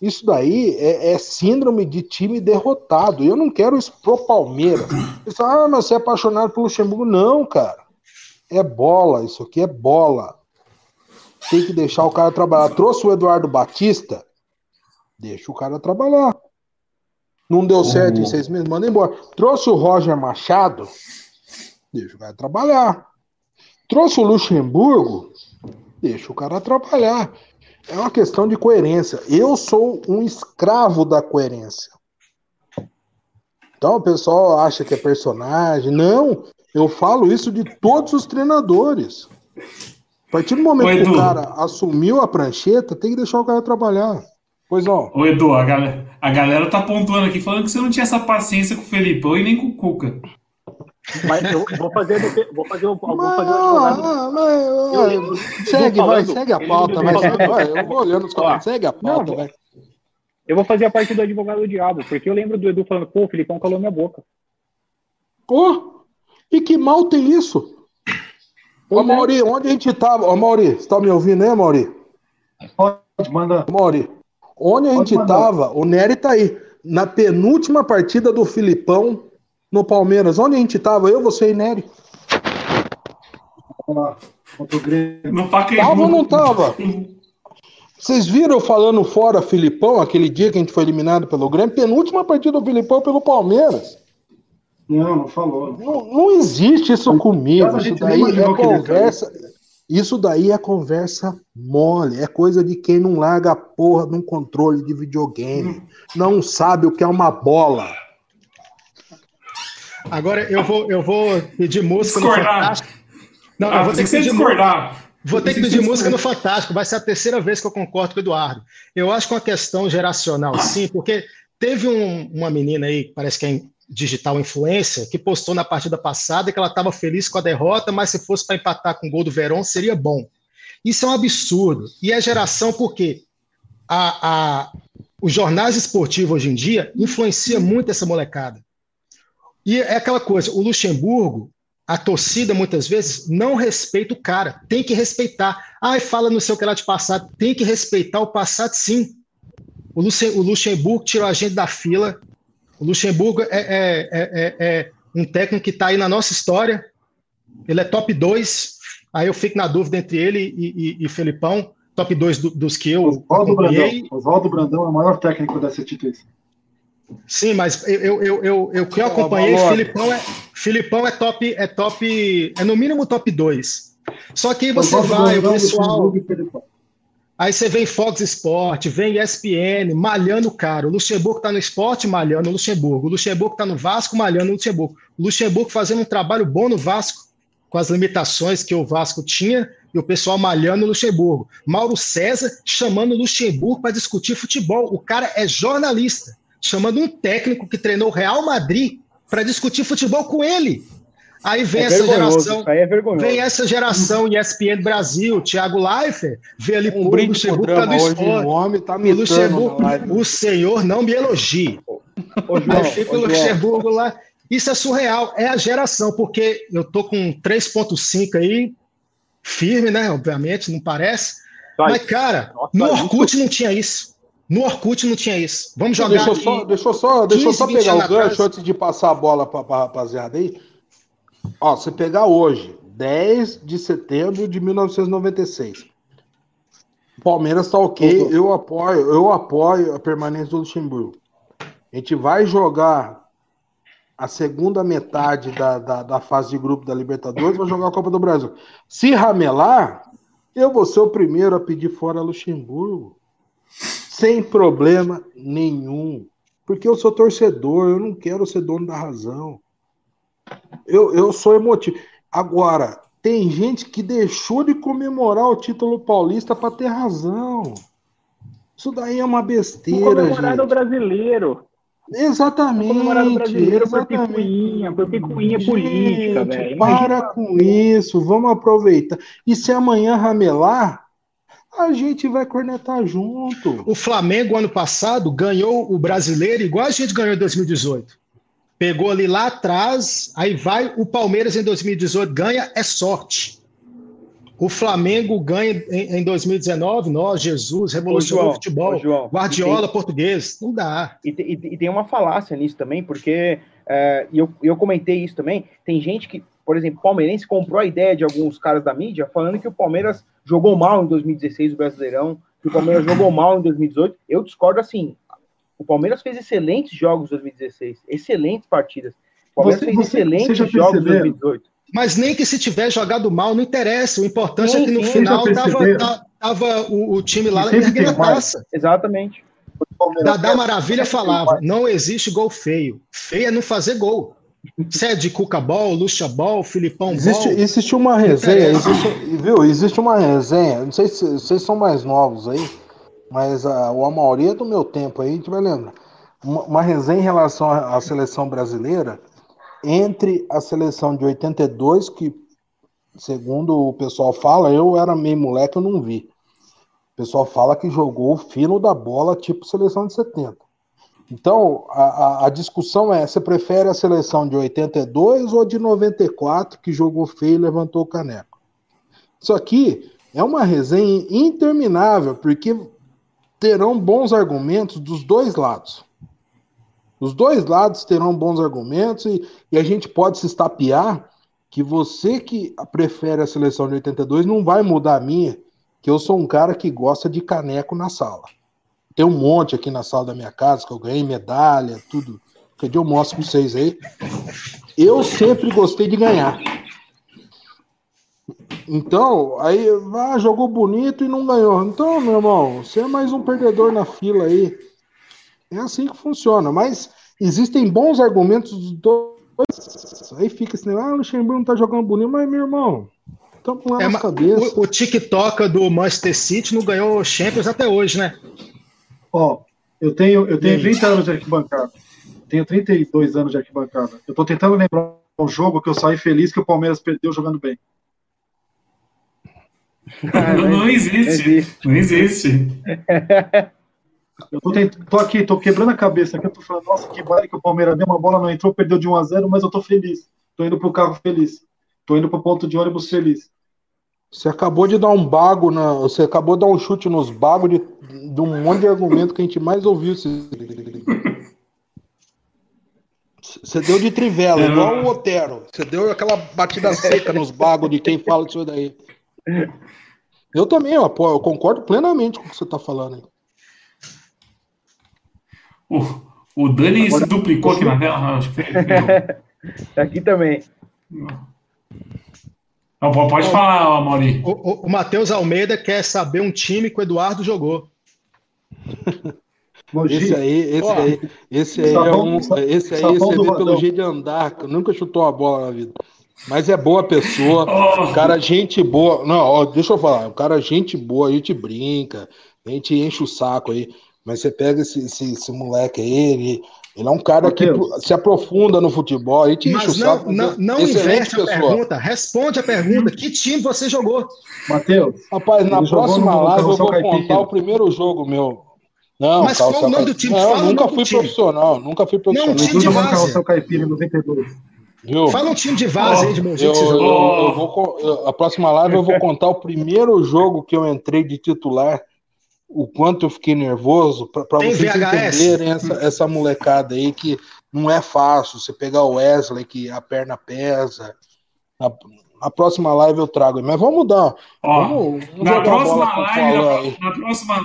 Isso daí é, é síndrome de time derrotado. Eu não quero isso pro Palmeiras. Você fala, ah, mas você é apaixonado pelo Luxemburgo. Não, cara. É bola, isso aqui é bola tem que deixar o cara trabalhar. Trouxe o Eduardo Batista, deixa o cara trabalhar. Não deu certo em seis meses, manda embora. Trouxe o Roger Machado, deixa o cara trabalhar. Trouxe o Luxemburgo, deixa o cara trabalhar. É uma questão de coerência. Eu sou um escravo da coerência. Então o pessoal acha que é personagem. Não, eu falo isso de todos os treinadores. A partir do momento Ô, que o cara assumiu a prancheta, tem que deixar o cara trabalhar. Pois não. Ô, Edu, a galera, a galera tá pontuando aqui, falando que você não tinha essa paciência com o Felipão e nem com o Cuca. Mas eu vou fazer, vou fazer, vou fazer ah, mas, segue, vai, segue a pauta, vai, vai, eu vou olhando os comentários, segue a pauta, não, vai. Eu vou fazer a parte do advogado do diabo, porque eu lembro do Edu falando, pô, o Felipão calou minha boca. Pô, e que mal tem isso? Ô, Mauri, onde a gente tava? Ô, Mauri, você tá me ouvindo aí, Mauri? Pode mandar. Mauri, onde a Pode gente mandar. tava? O Nery tá aí. Na penúltima partida do Filipão no Palmeiras. Onde a gente tava? Eu, você e Nery. No Tava ou não tava? Vocês viram eu falando fora Filipão aquele dia que a gente foi eliminado pelo Grêmio? Penúltima partida do Filipão pelo Palmeiras. Não, não falou. Não, não existe isso comigo. Isso daí é conversa. Isso daí é conversa mole. É coisa de quem não larga a porra de um controle de videogame. Não sabe o que é uma bola. Agora eu vou, eu vou pedir música discordar. no Fantástico. Não, ah, eu vou ter que pedir discordar. Vou ter que pedir música no Fantástico. Vai ser a terceira vez que eu concordo com o Eduardo. Eu acho que é uma questão geracional, sim, porque teve um, uma menina aí, parece que é digital influência, que postou na partida passada que ela estava feliz com a derrota, mas se fosse para empatar com o gol do Verón, seria bom. Isso é um absurdo. E é geração porque a, a, os jornais esportivos hoje em dia influenciam muito essa molecada. E é aquela coisa, o Luxemburgo, a torcida muitas vezes não respeita o cara, tem que respeitar. Ai, fala no seu que lá de passado, tem que respeitar o passado sim. O, Luxemburgo tirou a gente da fila, o Luxemburgo é, é, é, é um técnico que está aí na nossa história. Ele é top 2. Aí eu fico na dúvida entre ele e, e, e Felipão, top 2 do, dos que eu. Oswaldo Brandão. Oswaldo Brandão é o maior técnico dessa instituição. Sim, mas eu, eu, eu, eu, que eu acompanhei, oh, Filipão, é, Filipão é top, é top, é no mínimo top 2. Só que você vai, o pessoal. Aí você vem Fox Sport, vem ESPN, malhando o cara. O Luxemburgo está no esporte, malhando o Luxemburgo. O Luxemburgo está no Vasco, malhando o Luxemburgo. O Luxemburgo fazendo um trabalho bom no Vasco, com as limitações que o Vasco tinha, e o pessoal malhando o Luxemburgo. Mauro César chamando o Luxemburgo para discutir futebol. O cara é jornalista, chamando um técnico que treinou o Real Madrid para discutir futebol com ele. Aí vem é essa geração. É vem essa geração ESPN Brasil, Thiago Leifert, vê ali um brinde Luxemburgo tá no esporte. O homem tá me Luxemburgo, o senhor não me elogie. Ô, João, Aí fica o Luxemburgo lá. Isso é surreal, é a geração, porque eu tô com 3.5 aí, firme, né? Obviamente, não parece. Vai. Mas, cara, Nossa, no Orkut não tinha isso. No Orkut não tinha isso. Vamos jogar. Deixa eu só, deixa eu só, deixa eu só pegar o gancho antes de passar a bola para a rapaziada aí. Ó, você pegar hoje, 10 de setembro de 1996. Palmeiras tá ok, eu apoio, eu apoio a permanência do Luxemburgo. A gente vai jogar a segunda metade da, da, da, fase de grupo da Libertadores, vai jogar a Copa do Brasil. Se ramelar, eu vou ser o primeiro a pedir fora Luxemburgo. Sem problema nenhum. Porque eu sou torcedor, eu não quero ser dono da razão. Eu, eu sou emotivo. Agora, tem gente que deixou de comemorar o título paulista para ter razão. Isso daí é uma besteira. Comemorar gente. o brasileiro. Exatamente. Comemorar o brasileiro exatamente. por picuinha, por picuinha gente, política, velho. Para com isso, vamos aproveitar. E se amanhã ramelar, a gente vai cornetar junto. O Flamengo, ano passado, ganhou o brasileiro igual a gente ganhou em 2018. Pegou ali lá atrás, aí vai o Palmeiras em 2018 ganha, é sorte. O Flamengo ganha em, em 2019, nós, Jesus, revolucionou o futebol. João, Guardiola, tem, português, não dá. E, e, e, tem uma falácia nisso também, porque, é, e eu, eu comentei isso também, tem gente que, por exemplo, palmeirense comprou a ideia de alguns caras da mídia falando que o Palmeiras jogou mal em 2016 o Brasileirão, que o Palmeiras jogou mal em 2018. Eu discordo assim, o Palmeiras fez excelentes jogos em 2016, excelentes partidas. O Palmeiras você, fez você, excelentes você jogos em 2018. Mas nem que se tiver jogado mal, não interessa. O importante sim, é que no sim, final tava, tava, o, o, time lá erguendo a taça. Exatamente. Dadá Maravilha falava: não existe gol feio. Feio é não fazer gol. Se é de Cuca Ball, Lucha Ball, Filipão existe, Ball. Existe uma resenha, existe, viu? Existe uma resenha. Não sei se vocês são mais novos aí mas a, a maioria do meu tempo aí, a gente vai lembrar. Uma, uma resenha em relação à, à seleção brasileira, entre a seleção de 82, que segundo o pessoal fala, eu era meio moleque, eu não vi. O pessoal fala que jogou o fino da bola, tipo seleção de 70. Então, a, a, a, discussão é: você prefere a seleção de 82 ou de 94, que jogou feio e levantou o caneco? Isso aqui é uma resenha interminável, porque terão bons argumentos dos dois lados. Os dois lados terão bons argumentos e, e, a gente pode se estapear que você que prefere a seleção de 82 não vai mudar a minha, que eu sou um cara que gosta de caneco na sala. Tem um monte aqui na sala da minha casa que eu ganhei medalha, tudo. Que eu mostro para vocês aí. Eu sempre gostei de ganhar. Então, aí, ah, jogou bonito e não ganhou. Então, meu irmão, você é mais um perdedor na fila aí. É assim que funciona. Mas existem bons argumentos dos dois. Aí fica esse negócio, ah, o Luxemburgo não tá jogando bonito, mas, meu irmão, estamos lá é, na cabeça. O, o TikTok do Manchester City não ganhou Champions até hoje, né? Ó, eu tenho, eu tenho 30 anos de arquibancada. Tenho 32 anos de arquibancada. Eu tô tentando lembrar um jogo que eu saí feliz que o Palmeiras perdeu jogando bem. Não, não, existe. Não existe. Eu tô, tentando, tô, aqui, tô quebrando a cabeça aqui. Eu tô falando, nossa, que vale que o Palmeiras deu uma bola, não entrou, perdeu de 1 a 0 mas eu tô feliz. Tô indo pro carro feliz. Tô indo pro ponto de ônibus feliz. Você acabou de dar um bago, na, você acabou de dar um chute nos bagos de, de um monte de argumento que a gente mais ouviu. Você deu de trivela, igual o Otero. Você deu aquela batida seca nos bagos de quem fala disso daí. Eu também, ó, eu concordo plenamente com o que você está falando aí. O, o Dani Agora, se duplicou aqui na tela. Acho que aqui também. Não, pode falar, Mauri. O, o, o Matheus Almeida quer saber um time que o Eduardo jogou. Esse aí, esse aí, esse aí é um. Esse aí você vê pelo jeito de andar, nunca chutou a bola na vida. Mas é boa pessoa, oh. cara, gente boa. Não, ó, deixa eu falar, o cara, gente boa, a gente brinca, a gente enche o saco aí. Mas você pega esse, esse, esse moleque aí, ele, ele é um cara que se aprofunda no futebol, aí te enche o saco. Não, não inverte a pergunta, responde a pergunta. Que time você jogou? Matheus. Rapaz, na próxima live eu vou contar o primeiro jogo meu. Não, Mas qual o nome do time? Não, nunca fui profissional, nunca fui profissional. Não, time de base. Caipira 92. Viu? Fala um time de base oh, aí de Mogi eu, eu, eu, vou, A próxima live eu vou contar o primeiro jogo que eu entrei de titular, o quanto eu fiquei nervoso, para vocês VHS? entenderem essa, essa molecada aí que não é fácil. Você pegar o Wesley, que a perna pesa. A, a próxima live eu trago. Mas vamos dar. Ó, vamos, vamos na, próxima live, na, na, próxima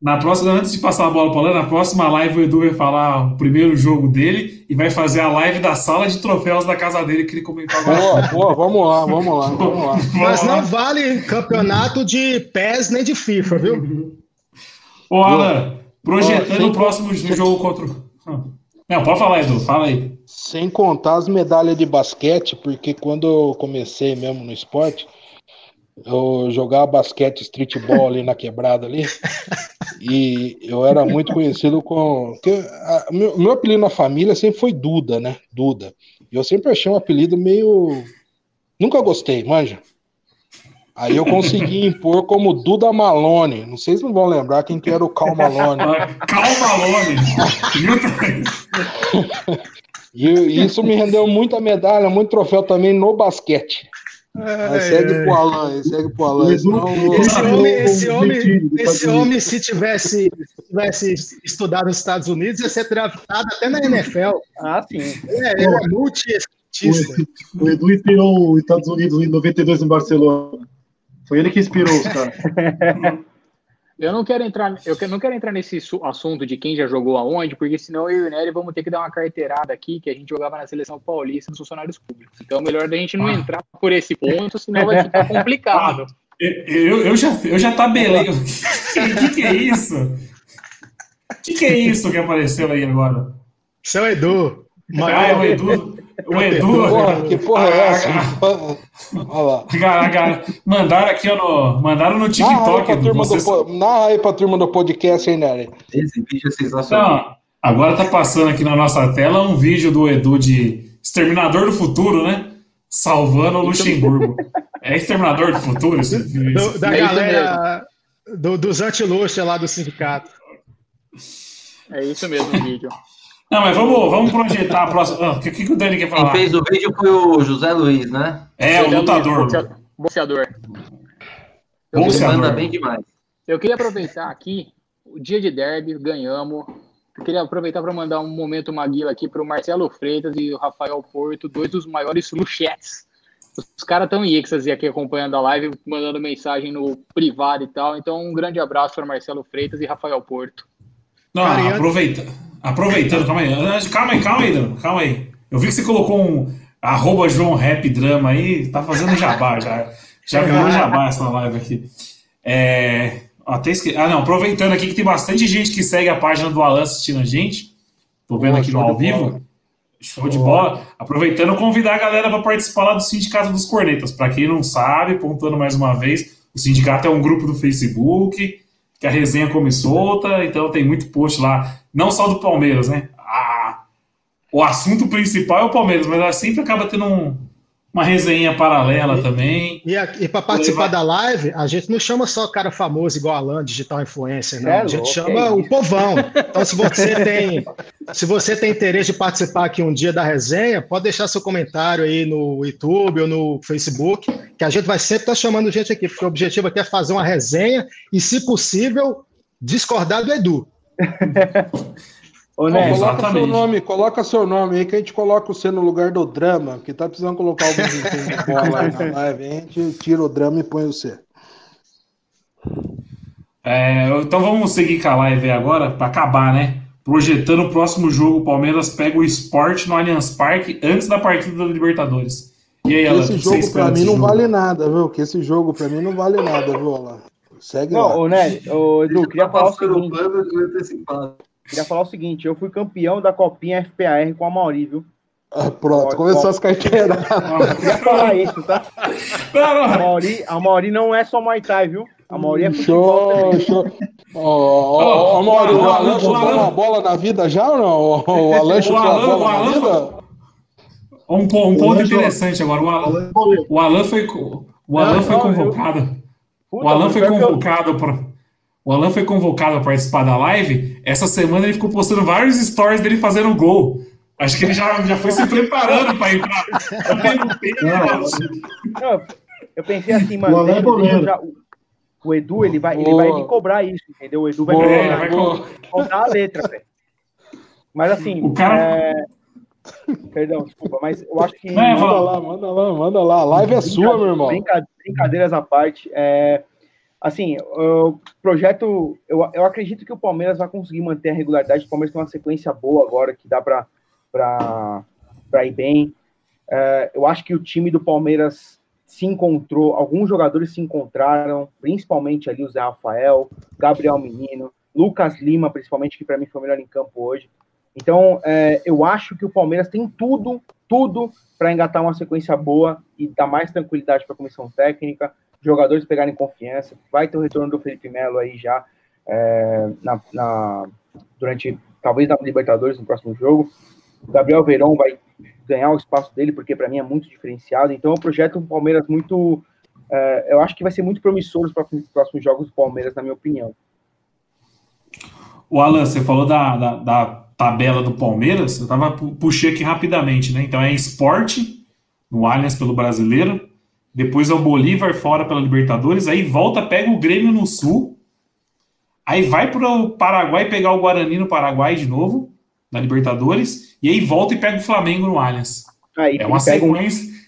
na próxima, antes de passar a bola para o Alan, na próxima live o Edu vai falar o primeiro jogo dele e vai fazer a live da sala de troféus da casa dele que ele comentou agora. Boa, boa, vamos lá, vamos lá, vamos lá. Mas não vale campeonato de PES nem de FIFA, viu? Ô, Alan, projetando o próximo jogo contra o. Não, pode falar, Edu, fala aí. Sem contar as medalhas de basquete, porque quando eu comecei mesmo no esporte, eu jogava basquete streetball ali na quebrada ali. E eu era muito conhecido com. A, meu, meu apelido na família sempre foi Duda, né? Duda. E eu sempre achei um apelido meio. Nunca gostei, manja. Aí eu consegui impor como Duda Malone. Não sei se não vão lembrar quem que era o Cal Malone. Cal Malone! e isso me rendeu muita medalha, muito troféu também no basquete. Mas segue pro Alan, segue pro Alan. Esse, homem, esse, homem, esse homem, se tivesse, tivesse estudado nos Estados Unidos, ia ser draftado até na NFL. Ah, sim. É, ele é multi o, o Edu inspirou os Estados Unidos em 92 em Barcelona. Foi ele que inspirou os caras. Eu não quero entrar, eu não quero entrar nesse assunto de quem já jogou aonde, porque senão eu e o Nery vamos ter que dar uma carteirada aqui que a gente jogava na seleção paulista dos funcionários públicos. Então, melhor da gente não ah. entrar por esse ponto, senão vai ficar complicado. Eu, eu, já, eu já tabelei. O que, que é isso? O que, que é isso que apareceu aí agora? Seu Edu. Ah, é o Edu. O Edu. Porra, que porra é essa? Olha mandaram aqui no, mandaram no TikTok. Narra aí, pra turma do, narra aí pra turma do podcast, hein, Nery? Esse vídeo é sensacional. Não, agora tá passando aqui na nossa tela um vídeo do Edu de Exterminador do Futuro, né? Salvando o Luxemburgo. É Exterminador do Futuro esse? Do, da é galera do, dos antiluxos lá do sindicato. É isso mesmo o vídeo. Não, mas vamos, vamos projetar a próxima. O ah, que, que o Dani quer falar? Quem fez o vídeo foi o José Luiz, né? É, o lutador. Boxeador. Ele manda bem demais. Eu queria aproveitar aqui, o dia de derby, ganhamos. Eu queria aproveitar para mandar um momento Maguila aqui para o Marcelo Freitas e o Rafael Porto, dois dos maiores luchetes. Os caras estão em êxtase aqui acompanhando a live, mandando mensagem no privado e tal. Então, um grande abraço para Marcelo Freitas e Rafael Porto. Não, aproveita. Aproveitando, calma aí. Calma aí, calma aí, Dan. Calma aí. Eu vi que você colocou um. Arroba João Rap Drama aí, tá fazendo jabá já. Já virou jabá essa live aqui. É, até esque... Ah, não, aproveitando aqui que tem bastante gente que segue a página do Alan assistindo a gente. Tô vendo aqui no ao vivo. Show de bola. Aproveitando, convidar a galera para participar lá do Sindicato dos Cornetas. Para quem não sabe, pontuando mais uma vez, o sindicato é um grupo do Facebook, que a resenha come solta, então tem muito post lá, não só do Palmeiras, né? O assunto principal é o Palmeiras, mas sempre acaba tendo um, uma resenha paralela e, também. E, e para participar da live, a gente não chama só cara famoso igual Alan, digital influencer, não. É a gente chama é o povão. Então, se você tem, se você tem interesse de participar aqui um dia da resenha, pode deixar seu comentário aí no YouTube ou no Facebook, que a gente vai sempre estar chamando gente aqui, porque o objetivo aqui é fazer uma resenha e, se possível, discordar do Edu. Ô, né? coloca seu nome, coloca seu nome aí que a gente coloca você no lugar do drama, que tá precisando colocar algum de bola aí na live. A gente tira o drama e põe você. É, então vamos seguir com a live agora, para acabar, né? Projetando o próximo jogo, o Palmeiras pega o esporte no Allianz Parque antes da partida da Libertadores. E aí, Alan, esse jogo para mim não jogo? vale nada, viu? Que esse jogo para mim não vale nada, viu, Alan? Segue não, lá. Ô, Né, ô, Edu, queria falar o seguinte. Queria falar o seguinte, eu fui campeão da copinha FPAR com a Mauri, viu? Ah, pronto, começou as carteiras. queria falar isso, tá? A Mauri, a Mauri não é só Muay Thai, viu? A Mauri é futebol Show, show. Ó, oh, Mauri, o Alan chutou uma bola na vida já ou não? O Alan chutou uma bola na vida? Um, um ponto interessante agora. O Alan, o Alan foi, o Alan foi convocado. O Alan foi convocado para o Alan foi convocado para participar da live. Essa semana ele ficou postando vários stories dele fazendo gol. Acho que ele já, já foi se preparando para entrar. Não, eu pensei assim, mano. O, é já, o Edu ele vai, ele vai me cobrar isso, entendeu? O Edu vai, Boa, me cobrar, vai a letra, velho. Mas assim. O cara. É... Perdão, desculpa, mas eu acho que. É, manda lá, manda lá, manda lá. A live é sua, meu irmão. Brincadeiras à parte. É assim, o projeto, eu, eu acredito que o Palmeiras vai conseguir manter a regularidade. O Palmeiras tem uma sequência boa agora que dá para ir bem. É, eu acho que o time do Palmeiras se encontrou, alguns jogadores se encontraram, principalmente ali o Zé Rafael, Gabriel Menino, Lucas Lima, principalmente, que para mim foi o melhor em campo hoje. Então, é, eu acho que o Palmeiras tem tudo, tudo para engatar uma sequência boa e dar mais tranquilidade para a comissão técnica jogadores pegarem confiança. Vai ter o retorno do Felipe Melo aí já é, na, na, durante, talvez, na Libertadores no próximo jogo. O Gabriel Verão vai ganhar o espaço dele, porque para mim é muito diferenciado. Então, é um projeto do Palmeiras muito. É, eu acho que vai ser muito promissor os próximos, próximos jogos do Palmeiras, na minha opinião. O Alan, você falou da, da, da tabela do Palmeiras, eu tava puxei aqui rapidamente, né? Então é esporte no Allianz pelo brasileiro, depois é o Bolívar fora pela Libertadores, aí volta, pega o Grêmio no Sul, aí vai para o Paraguai pegar o Guarani no Paraguai de novo, na Libertadores, e aí volta e pega o Flamengo no Allianz. Aí, é uma sequência. Um...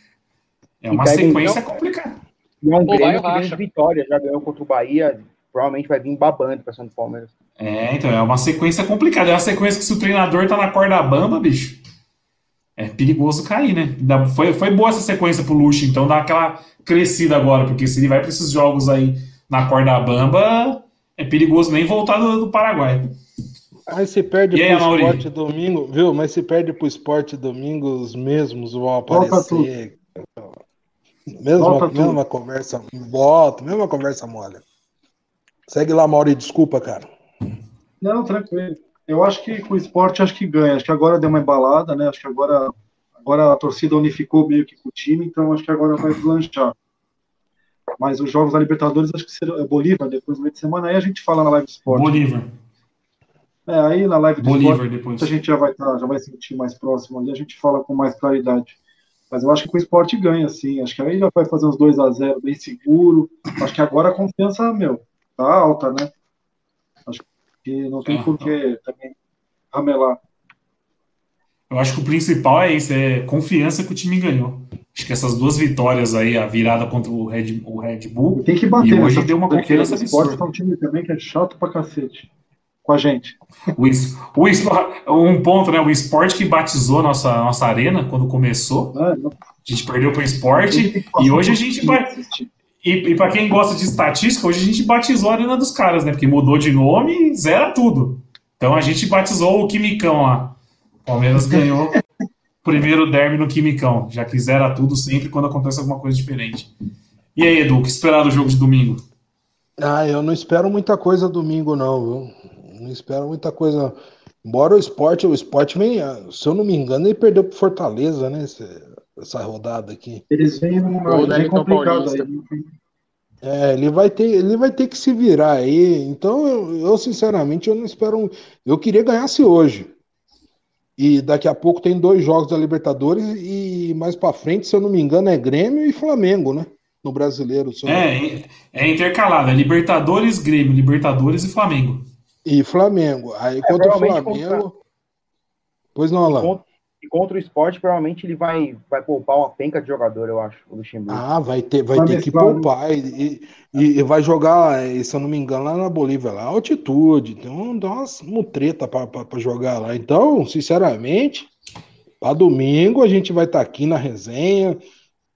É uma sequência um... complicada. E é um Grêmio que vem de vitória, já ganhou contra o Bahia, provavelmente vai vir babando para São Palmeiras. É, então é uma sequência complicada. É uma sequência que se o treinador tá na corda bamba, bicho, é perigoso cair, né? Foi, foi boa essa sequência pro Luxo, então dá aquela crescida agora, porque se ele vai para esses jogos aí na corda bamba, é perigoso nem voltar do, do Paraguai. Mas se perde e pro aí, esporte domingo, viu? Mas se perde pro esporte domingo, os mesmos vão aparecer. Mesma, mesma conversa, volta, mesma conversa mole. Segue lá, Mauri, desculpa, cara. Não, tranquilo. Eu acho que com o esporte acho que ganha. Acho que agora deu uma embalada, né? Acho que agora, agora a torcida unificou meio que com o time, então acho que agora vai deslanchar. Mas os jogos da Libertadores acho que será é Bolívar depois no meio de semana. Aí a gente fala na live do esporte. Bolívar. É, aí na live do Bolívar esporte, depois. a gente já vai estar, tá, já vai sentir mais próximo ali, a gente fala com mais claridade. Mas eu acho que com o esporte ganha, sim. Acho que aí já vai fazer uns 2 a 0 bem seguro. Acho que agora a confiança, meu, tá alta, né? Que não tem por que também ramelar. Eu acho que o principal é isso, é confiança que o time ganhou. Acho que essas duas vitórias aí, a virada contra o Red, o Red Bull, tem que bater, e hoje deu uma confiança absurda. O é um time também que é chato pra cacete. com a gente. O, o, um ponto, né? O esporte que batizou nossa, nossa arena quando começou. Ah, a gente perdeu para o esporte e hoje a gente. E, e para quem gosta de estatística, hoje a gente batizou a arena dos caras, né? Porque mudou de nome e zera tudo. Então a gente batizou o Quimicão lá. O Palmeiras ganhou o primeiro derby no Quimicão, já que zera tudo sempre quando acontece alguma coisa diferente. E aí, Edu, o que esperar do jogo de domingo? Ah, eu não espero muita coisa domingo, não, viu? Não espero muita coisa. Embora o esporte, o esporte vem, se eu não me engano, ele perdeu pro Fortaleza, né? Essa rodada aqui. Eles vêm numa bem complicado aí. É, ele vai ter, ele vai ter que se virar aí. Então, eu, eu, sinceramente eu não espero. Eu queria ganhasse hoje. E daqui a pouco tem dois jogos da Libertadores e mais para frente, se eu não me engano, é Grêmio e Flamengo, né? No brasileiro. É, é intercalado, é Libertadores, Grêmio, Libertadores e Flamengo. E Flamengo. Aí é, contra o Flamengo. Contra... Pois não, Alain. Contra o esporte, provavelmente ele vai, vai poupar uma penca de jogador, eu acho, o Luxemburgo. Ah, vai ter, vai ter que poupar. E, e, e, vai jogar, se eu não me engano, lá na Bolívia, lá, altitude. Então dá umas mutreta para jogar lá. Então, sinceramente, para domingo a gente vai estar tá aqui na resenha.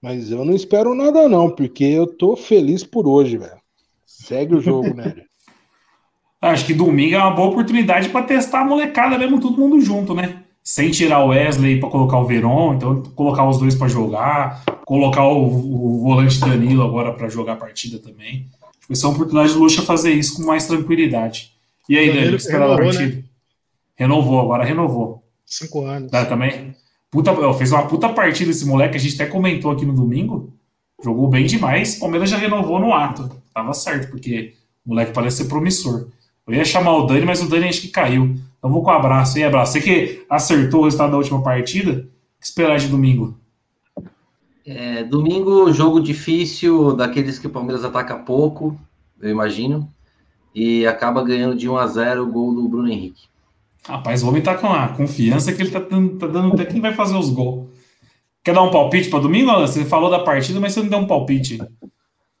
Mas eu não espero nada, não, porque eu tô feliz por hoje, velho. Segue o jogo, né? Acho que domingo é uma boa oportunidade para testar a molecada mesmo, todo mundo junto, né? Sem tirar o Wesley para colocar o Veron, então colocar os dois para jogar, colocar o, o, volante Danilo agora para jogar a partida também. Vai ser uma oportunidade de Lucha fazer isso com mais tranquilidade. E aí, Danilo, esperar a partida? Né? Renovou, agora renovou. Cinco anos. Tá, também. Puta, fez uma puta partida esse moleque, a gente até comentou aqui no domingo. Jogou bem demais. O Palmeiras já renovou no ato. Tava certo, porque o moleque parece ser promissor. Eu ia chamar o Dani, mas o Dani acho que caiu. Então vou com um abraço. E abraço. Você que acertou o resultado da última partida, o que esperar de domingo? É, domingo, jogo difícil, daqueles que o Palmeiras ataca pouco, eu imagino. E acaba ganhando de 1 a 0 o gol do Bruno Henrique. Rapaz, o homem tá com a confiança que ele tá dando, tá dando até quem vai fazer os gols. Quer dar um palpite para domingo, Alan? Você falou da partida, mas você não deu um palpite.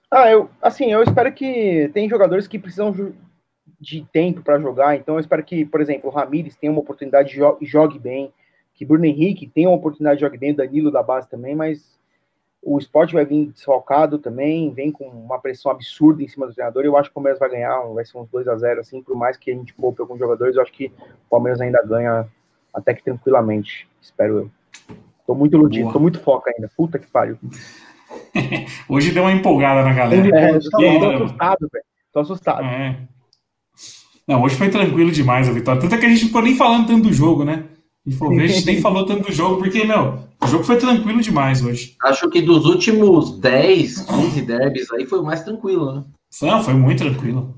Ah, eu, assim, eu espero que tem jogadores que precisam de tempo para jogar. Então eu espero que, por exemplo, o Ramires tenha uma oportunidade e jogue bem, que Bruno Henrique tenha uma oportunidade de jogar bem, o Danilo da base também, mas o esporte vai vir desfalcado também, vem com uma pressão absurda em cima do treinador. Eu acho que o Palmeiras vai ganhar, vai ser uns 2 a 0 assim, por mais que a gente poupe alguns jogadores, eu acho que o Palmeiras ainda ganha até que tranquilamente, espero eu. Tô muito iludido, Boa. tô muito foca ainda. Puta que pariu. Hoje deu uma empolgada na galera. É, eu tô, tô assustado, velho. Tô assustado. É. Não, hoje foi tranquilo demais a vitória. Tanto é que a gente não ficou nem falando tanto do jogo, né? A gente, a nem falou tanto do jogo, porque, meu, o jogo foi tranquilo demais hoje. Acho que dos últimos 10, 15 derbys aí foi o mais tranquilo, né? Não, foi muito tranquilo.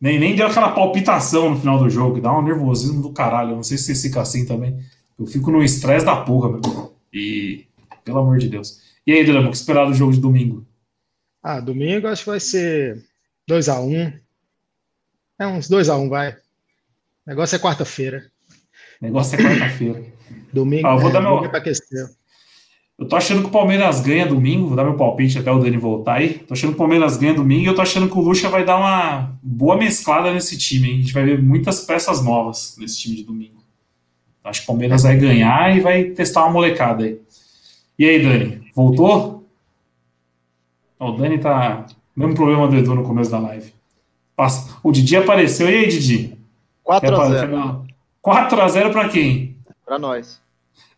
Nem, nem deu aquela palpitação no final do jogo, que dá um nervosismo do caralho. Eu não sei se você fica assim também. Eu fico no estresse da porra, meu. E. Pelo amor de Deus. E aí, Drama, o que esperar do jogo de domingo? Ah, domingo acho que vai ser 2x1. É uns 2x1, um, vai. O negócio é quarta-feira. negócio é quarta-feira. domingo, ah, eu vou é, dar meu... aquecer. Eu tô achando que o Palmeiras ganha domingo, vou dar meu palpite até o Dani voltar aí. Tô achando que o Palmeiras ganha domingo e eu tô achando que o Lucha vai dar uma boa mesclada nesse time. Hein? A gente vai ver muitas peças novas nesse time de domingo. Acho que o Palmeiras vai ganhar e vai testar uma molecada aí. E aí, Dani? Voltou? O Dani tá. Mesmo problema do Edu no começo da live. O Didi apareceu. E aí, Didi? 4x0. 4x0 para quem? Para nós.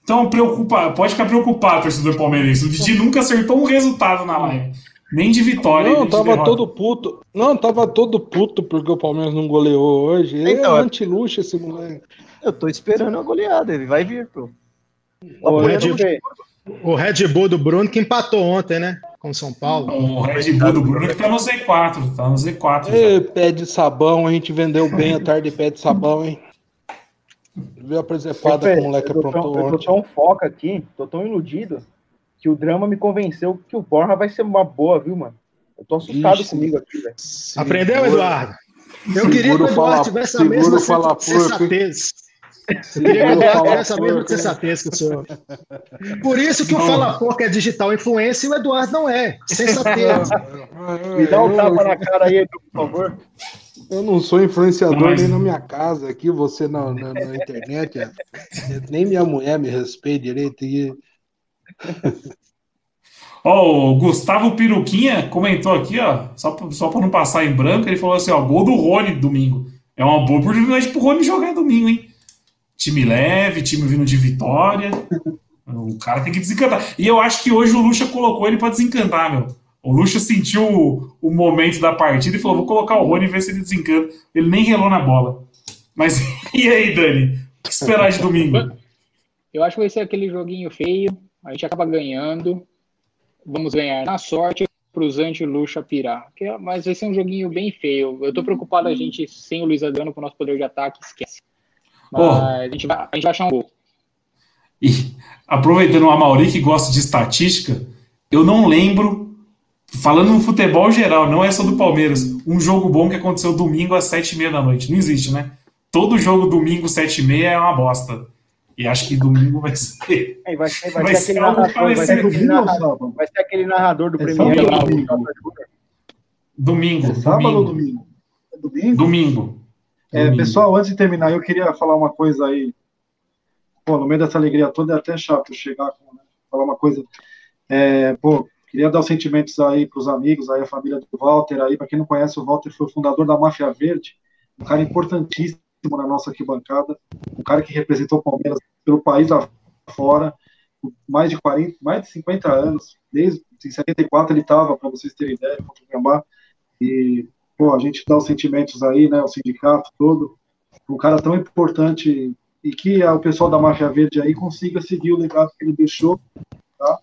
Então, preocupa, pode ficar preocupado, torcedor palmeirense. O Didi nunca acertou um resultado na live. Nem de vitória. Não, tava derrota. todo puto. Não, tava todo puto porque o Palmeiras não goleou hoje. Ele então, é anti-luxo esse moleque. Eu tô esperando a goleada, ele vai vir, pô. O Red, o Red Bull do Bruno que empatou ontem, né? Com São Paulo. O Red Bull do Bruno que tá no Z4, tá no Z4. Ei, pé de sabão, a gente vendeu bem a tarde de pé de sabão, hein? Viu a presepada que o moleque aprontou ontem. Eu tô tão foca aqui, tô tão iludido, que o drama me convenceu que o Borja vai ser uma boa, viu, mano? Eu tô assustado Ixi, comigo aqui, velho. Aprendeu, Eduardo? Eu queria que o Eduardo tivesse a mesma sensatez. Eu que mesma sensatez que o senhor. Por isso que o Fala Pouco é digital influência e o Eduardo não é. Sensatez. Me dá um tapa na cara aí, Edu, por favor. Eu não sou influenciador nem na minha casa aqui, você na, na, na internet. é. Nem minha mulher me respeita direito. E... Ó, o Gustavo Piruquinha comentou aqui, ó, só, pra- só para não passar em branco, ele falou assim, ó, gol do Rony domingo. É uma boa oportunidade pro Rony jogar domingo, hein? Time leve, time vindo de vitória. O cara tem que desencantar. E eu acho que hoje o Lucha colocou ele para desencantar, meu. O Lucha sentiu o, o momento da partida e falou: vou colocar o Rony e ver se ele desencanta. Ele nem relou na bola. Mas e aí, Dani? O que esperar de domingo? Eu acho que vai ser aquele joguinho feio. A gente acaba ganhando. Vamos ganhar na sorte para os anti-luxa pirar. É- Mas vai ser um joguinho bem feio. Eu tô preocupado a gente sem o Luiz Adriano com o nosso poder de ataque, esquece. Mas a gente, vai, a gente vai achar um gol. E aproveitando o Amauri que gosta de estatística, eu não lembro, falando no futebol geral, não é só do Palmeiras, um jogo bom que aconteceu domingo às sete e meia da noite. Não existe, né? Todo jogo domingo, sete e meia, é uma bosta. E acho que domingo vai ser. Vai ser, vai Vai ser ser aquele algo narrador, vai ser parecido. aquele narrador, vai ser aquele narrador do É Premier. ou League, domingo? Domingo. É sábado ou domingo. domingo? É domingo? Domingo. É, pessoal, antes de terminar, eu queria falar uma coisa aí. Pô, no meio dessa alegria toda é até chato chegar com, né, falar uma coisa. É, pô, queria dar os sentimentos aí para os amigos, aí a família do Walter aí. Para quem não conhece, o Walter foi o fundador da Máfia Verde, um cara importantíssimo na nossa arquibancada, um cara que representou o Palmeiras pelo país afora, por mais de 40, mais de 50 anos, desde em 74 ele estava, para vocês terem ideia, o Gambá, e pô, a gente dá os sentimentos aí, né, o sindicato todo, um cara tão importante e que ah, o pessoal da Máfia Verde aí consiga seguir o legado que ele deixou, tá?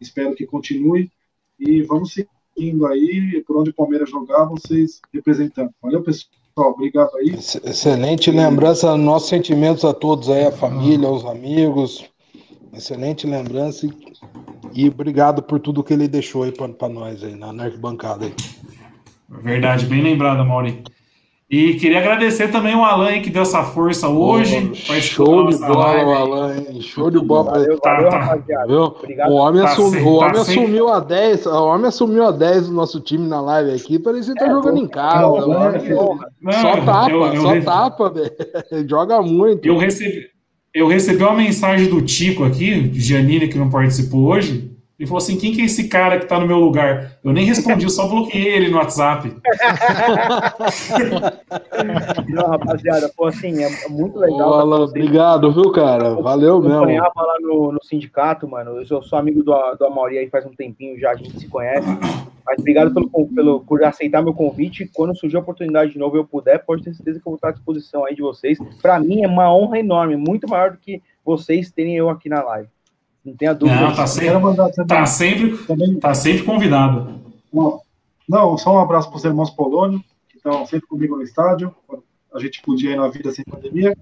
Espero que continue e vamos seguindo aí, por onde o Palmeiras jogar, vocês representando. Valeu, pessoal, obrigado aí. Ex- Excelente lembrança, nossos sentimentos a todos aí, a família, os amigos. Excelente lembrança e, e obrigado por tudo que ele deixou aí para nós aí na, na arquibancada aí. Verdade, bem lembrado, Mauri. E queria agradecer também o Alan que deu essa força hoje. participou Show de bola, live o. Alan, hein? Show de bola. Valeu, Tá, valeu, tá. rapaziada. Obrigado. O homem, Tá assumi- sem- o tá homem sem- assumiu a 10, o homem assumiu a 10 do nosso time na live aqui, parecia que tá jogando em casa. Não, homem que- Não, só tapa, eu- eu só rece- tapa, velho. Joga muito. Eu recebi, eu recebi uma mensagem do Tico aqui, Giannini, que não participou hoje. Ele falou assim: quem que é esse cara que tá no meu lugar? Eu nem respondi, eu só bloqueei ele no WhatsApp. Não, rapaziada, pô, assim, é muito legal. Ô, Alan, obrigado, viu, cara? Valeu mesmo. acompanhava lá no, no sindicato, mano. Eu sou, sou amigo do, do Amauri aí faz um tempinho já, a gente se conhece. Mas obrigado pelo, pelo, por aceitar meu convite. Quando surgir a oportunidade de novo e eu puder, pode ter certeza que eu vou estar à disposição aí de vocês. Pra mim é uma honra enorme, muito maior do que vocês terem eu aqui na live. Não tenha dúvida. Não, tá sempre, mandar também, tá sempre, também tá sempre convidado. Não, não, só um abraço para os irmãos Polônio, que estão sempre comigo no estádio, a gente podia ir na vida sem pandemia.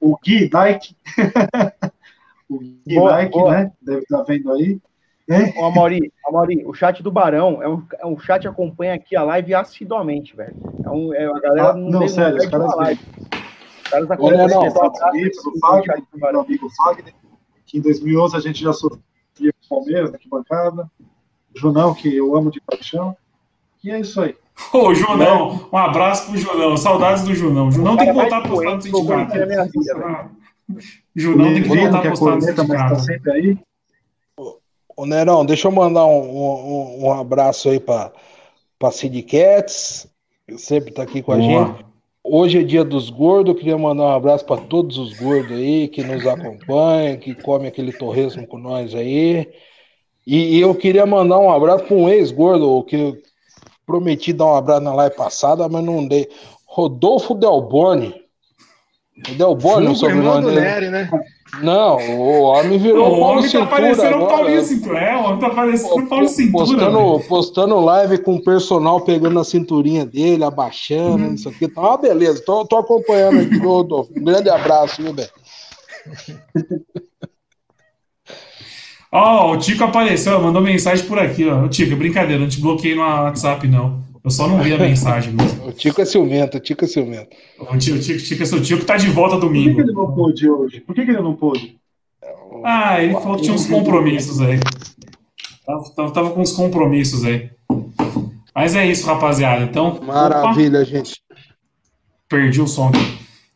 O Gui Dyke, o Gui Boa, Dyke, boa. né? Deve estar vendo aí. Ô, Amauri, Amauri, o chat do Barão é um, é um chat que acompanha aqui a live assiduamente, velho. É um, é, a galera Ah, não, tem- sério, os caras. Os caras Olha, acompanham não, esse abraço do no Fagner, meu amigo Fagner, que em 2011 a gente já sofria com o Palmeiras, aqui bancada. O Junão, que eu amo de paixão. E é isso aí. Ô, Junão, um abraço pro Junão, saudades do Junão. Junão tem que voltar a postar no que sindicato. vida, velho. Junão tem que voltar que a é postar no está sindicato. sempre aí. Ô, Nerão, deixa eu mandar um, um, um abraço aí para a Cid Cats, que sempre tá aqui com a Boa. gente. Hoje é dia dos gordos, eu queria mandar um abraço para todos os gordos aí que nos acompanham, que comem aquele torresmo com nós aí. E, e eu queria mandar um abraço para um ex-gordo, que eu prometi dar um abraço na live passada, mas não dei. Rodolfo Delboni. O Delboni, o sobrenome do dele. Nery, né? Não, o homem virou o Paulo homem tá parecendo o. Paulinho Cintura. É, o homem tá parecendo o Paulo Cintura. postando, postando live com o personal pegando a cinturinha dele, abaixando, Uhum. isso aqui. Tá uma beleza. Tô, tô acompanhando aqui, Rodolfo. Um grande abraço, viu, velho? Ó, o Tico apareceu, mandou mensagem por aqui, ó. Tico, é brincadeira, não te bloqueei no WhatsApp, não. Eu só não vi a mensagem mesmo. O Tico é ciumento, o Tico é ciumento. O Tico, o Tico, o Tico é seu tio que tá de volta Por que, domingo. que ele não pôde hoje? Por que, que ele não pôde? Ah, ele falou que tinha uns compromissos aí. Tava, tava, tava com uns compromissos aí. Mas é isso, rapaziada. Então, opa, Maravilha, gente. perdi o som.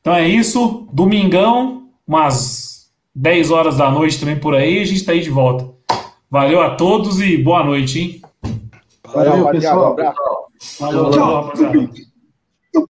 Então é isso. Domingão, umas 10 horas da noite também por aí. A gente tá aí de volta. Valeu a todos e boa noite, hein? Valeu, rapaziada, um pessoal. abraço. Valeu, valeu, rapaziada.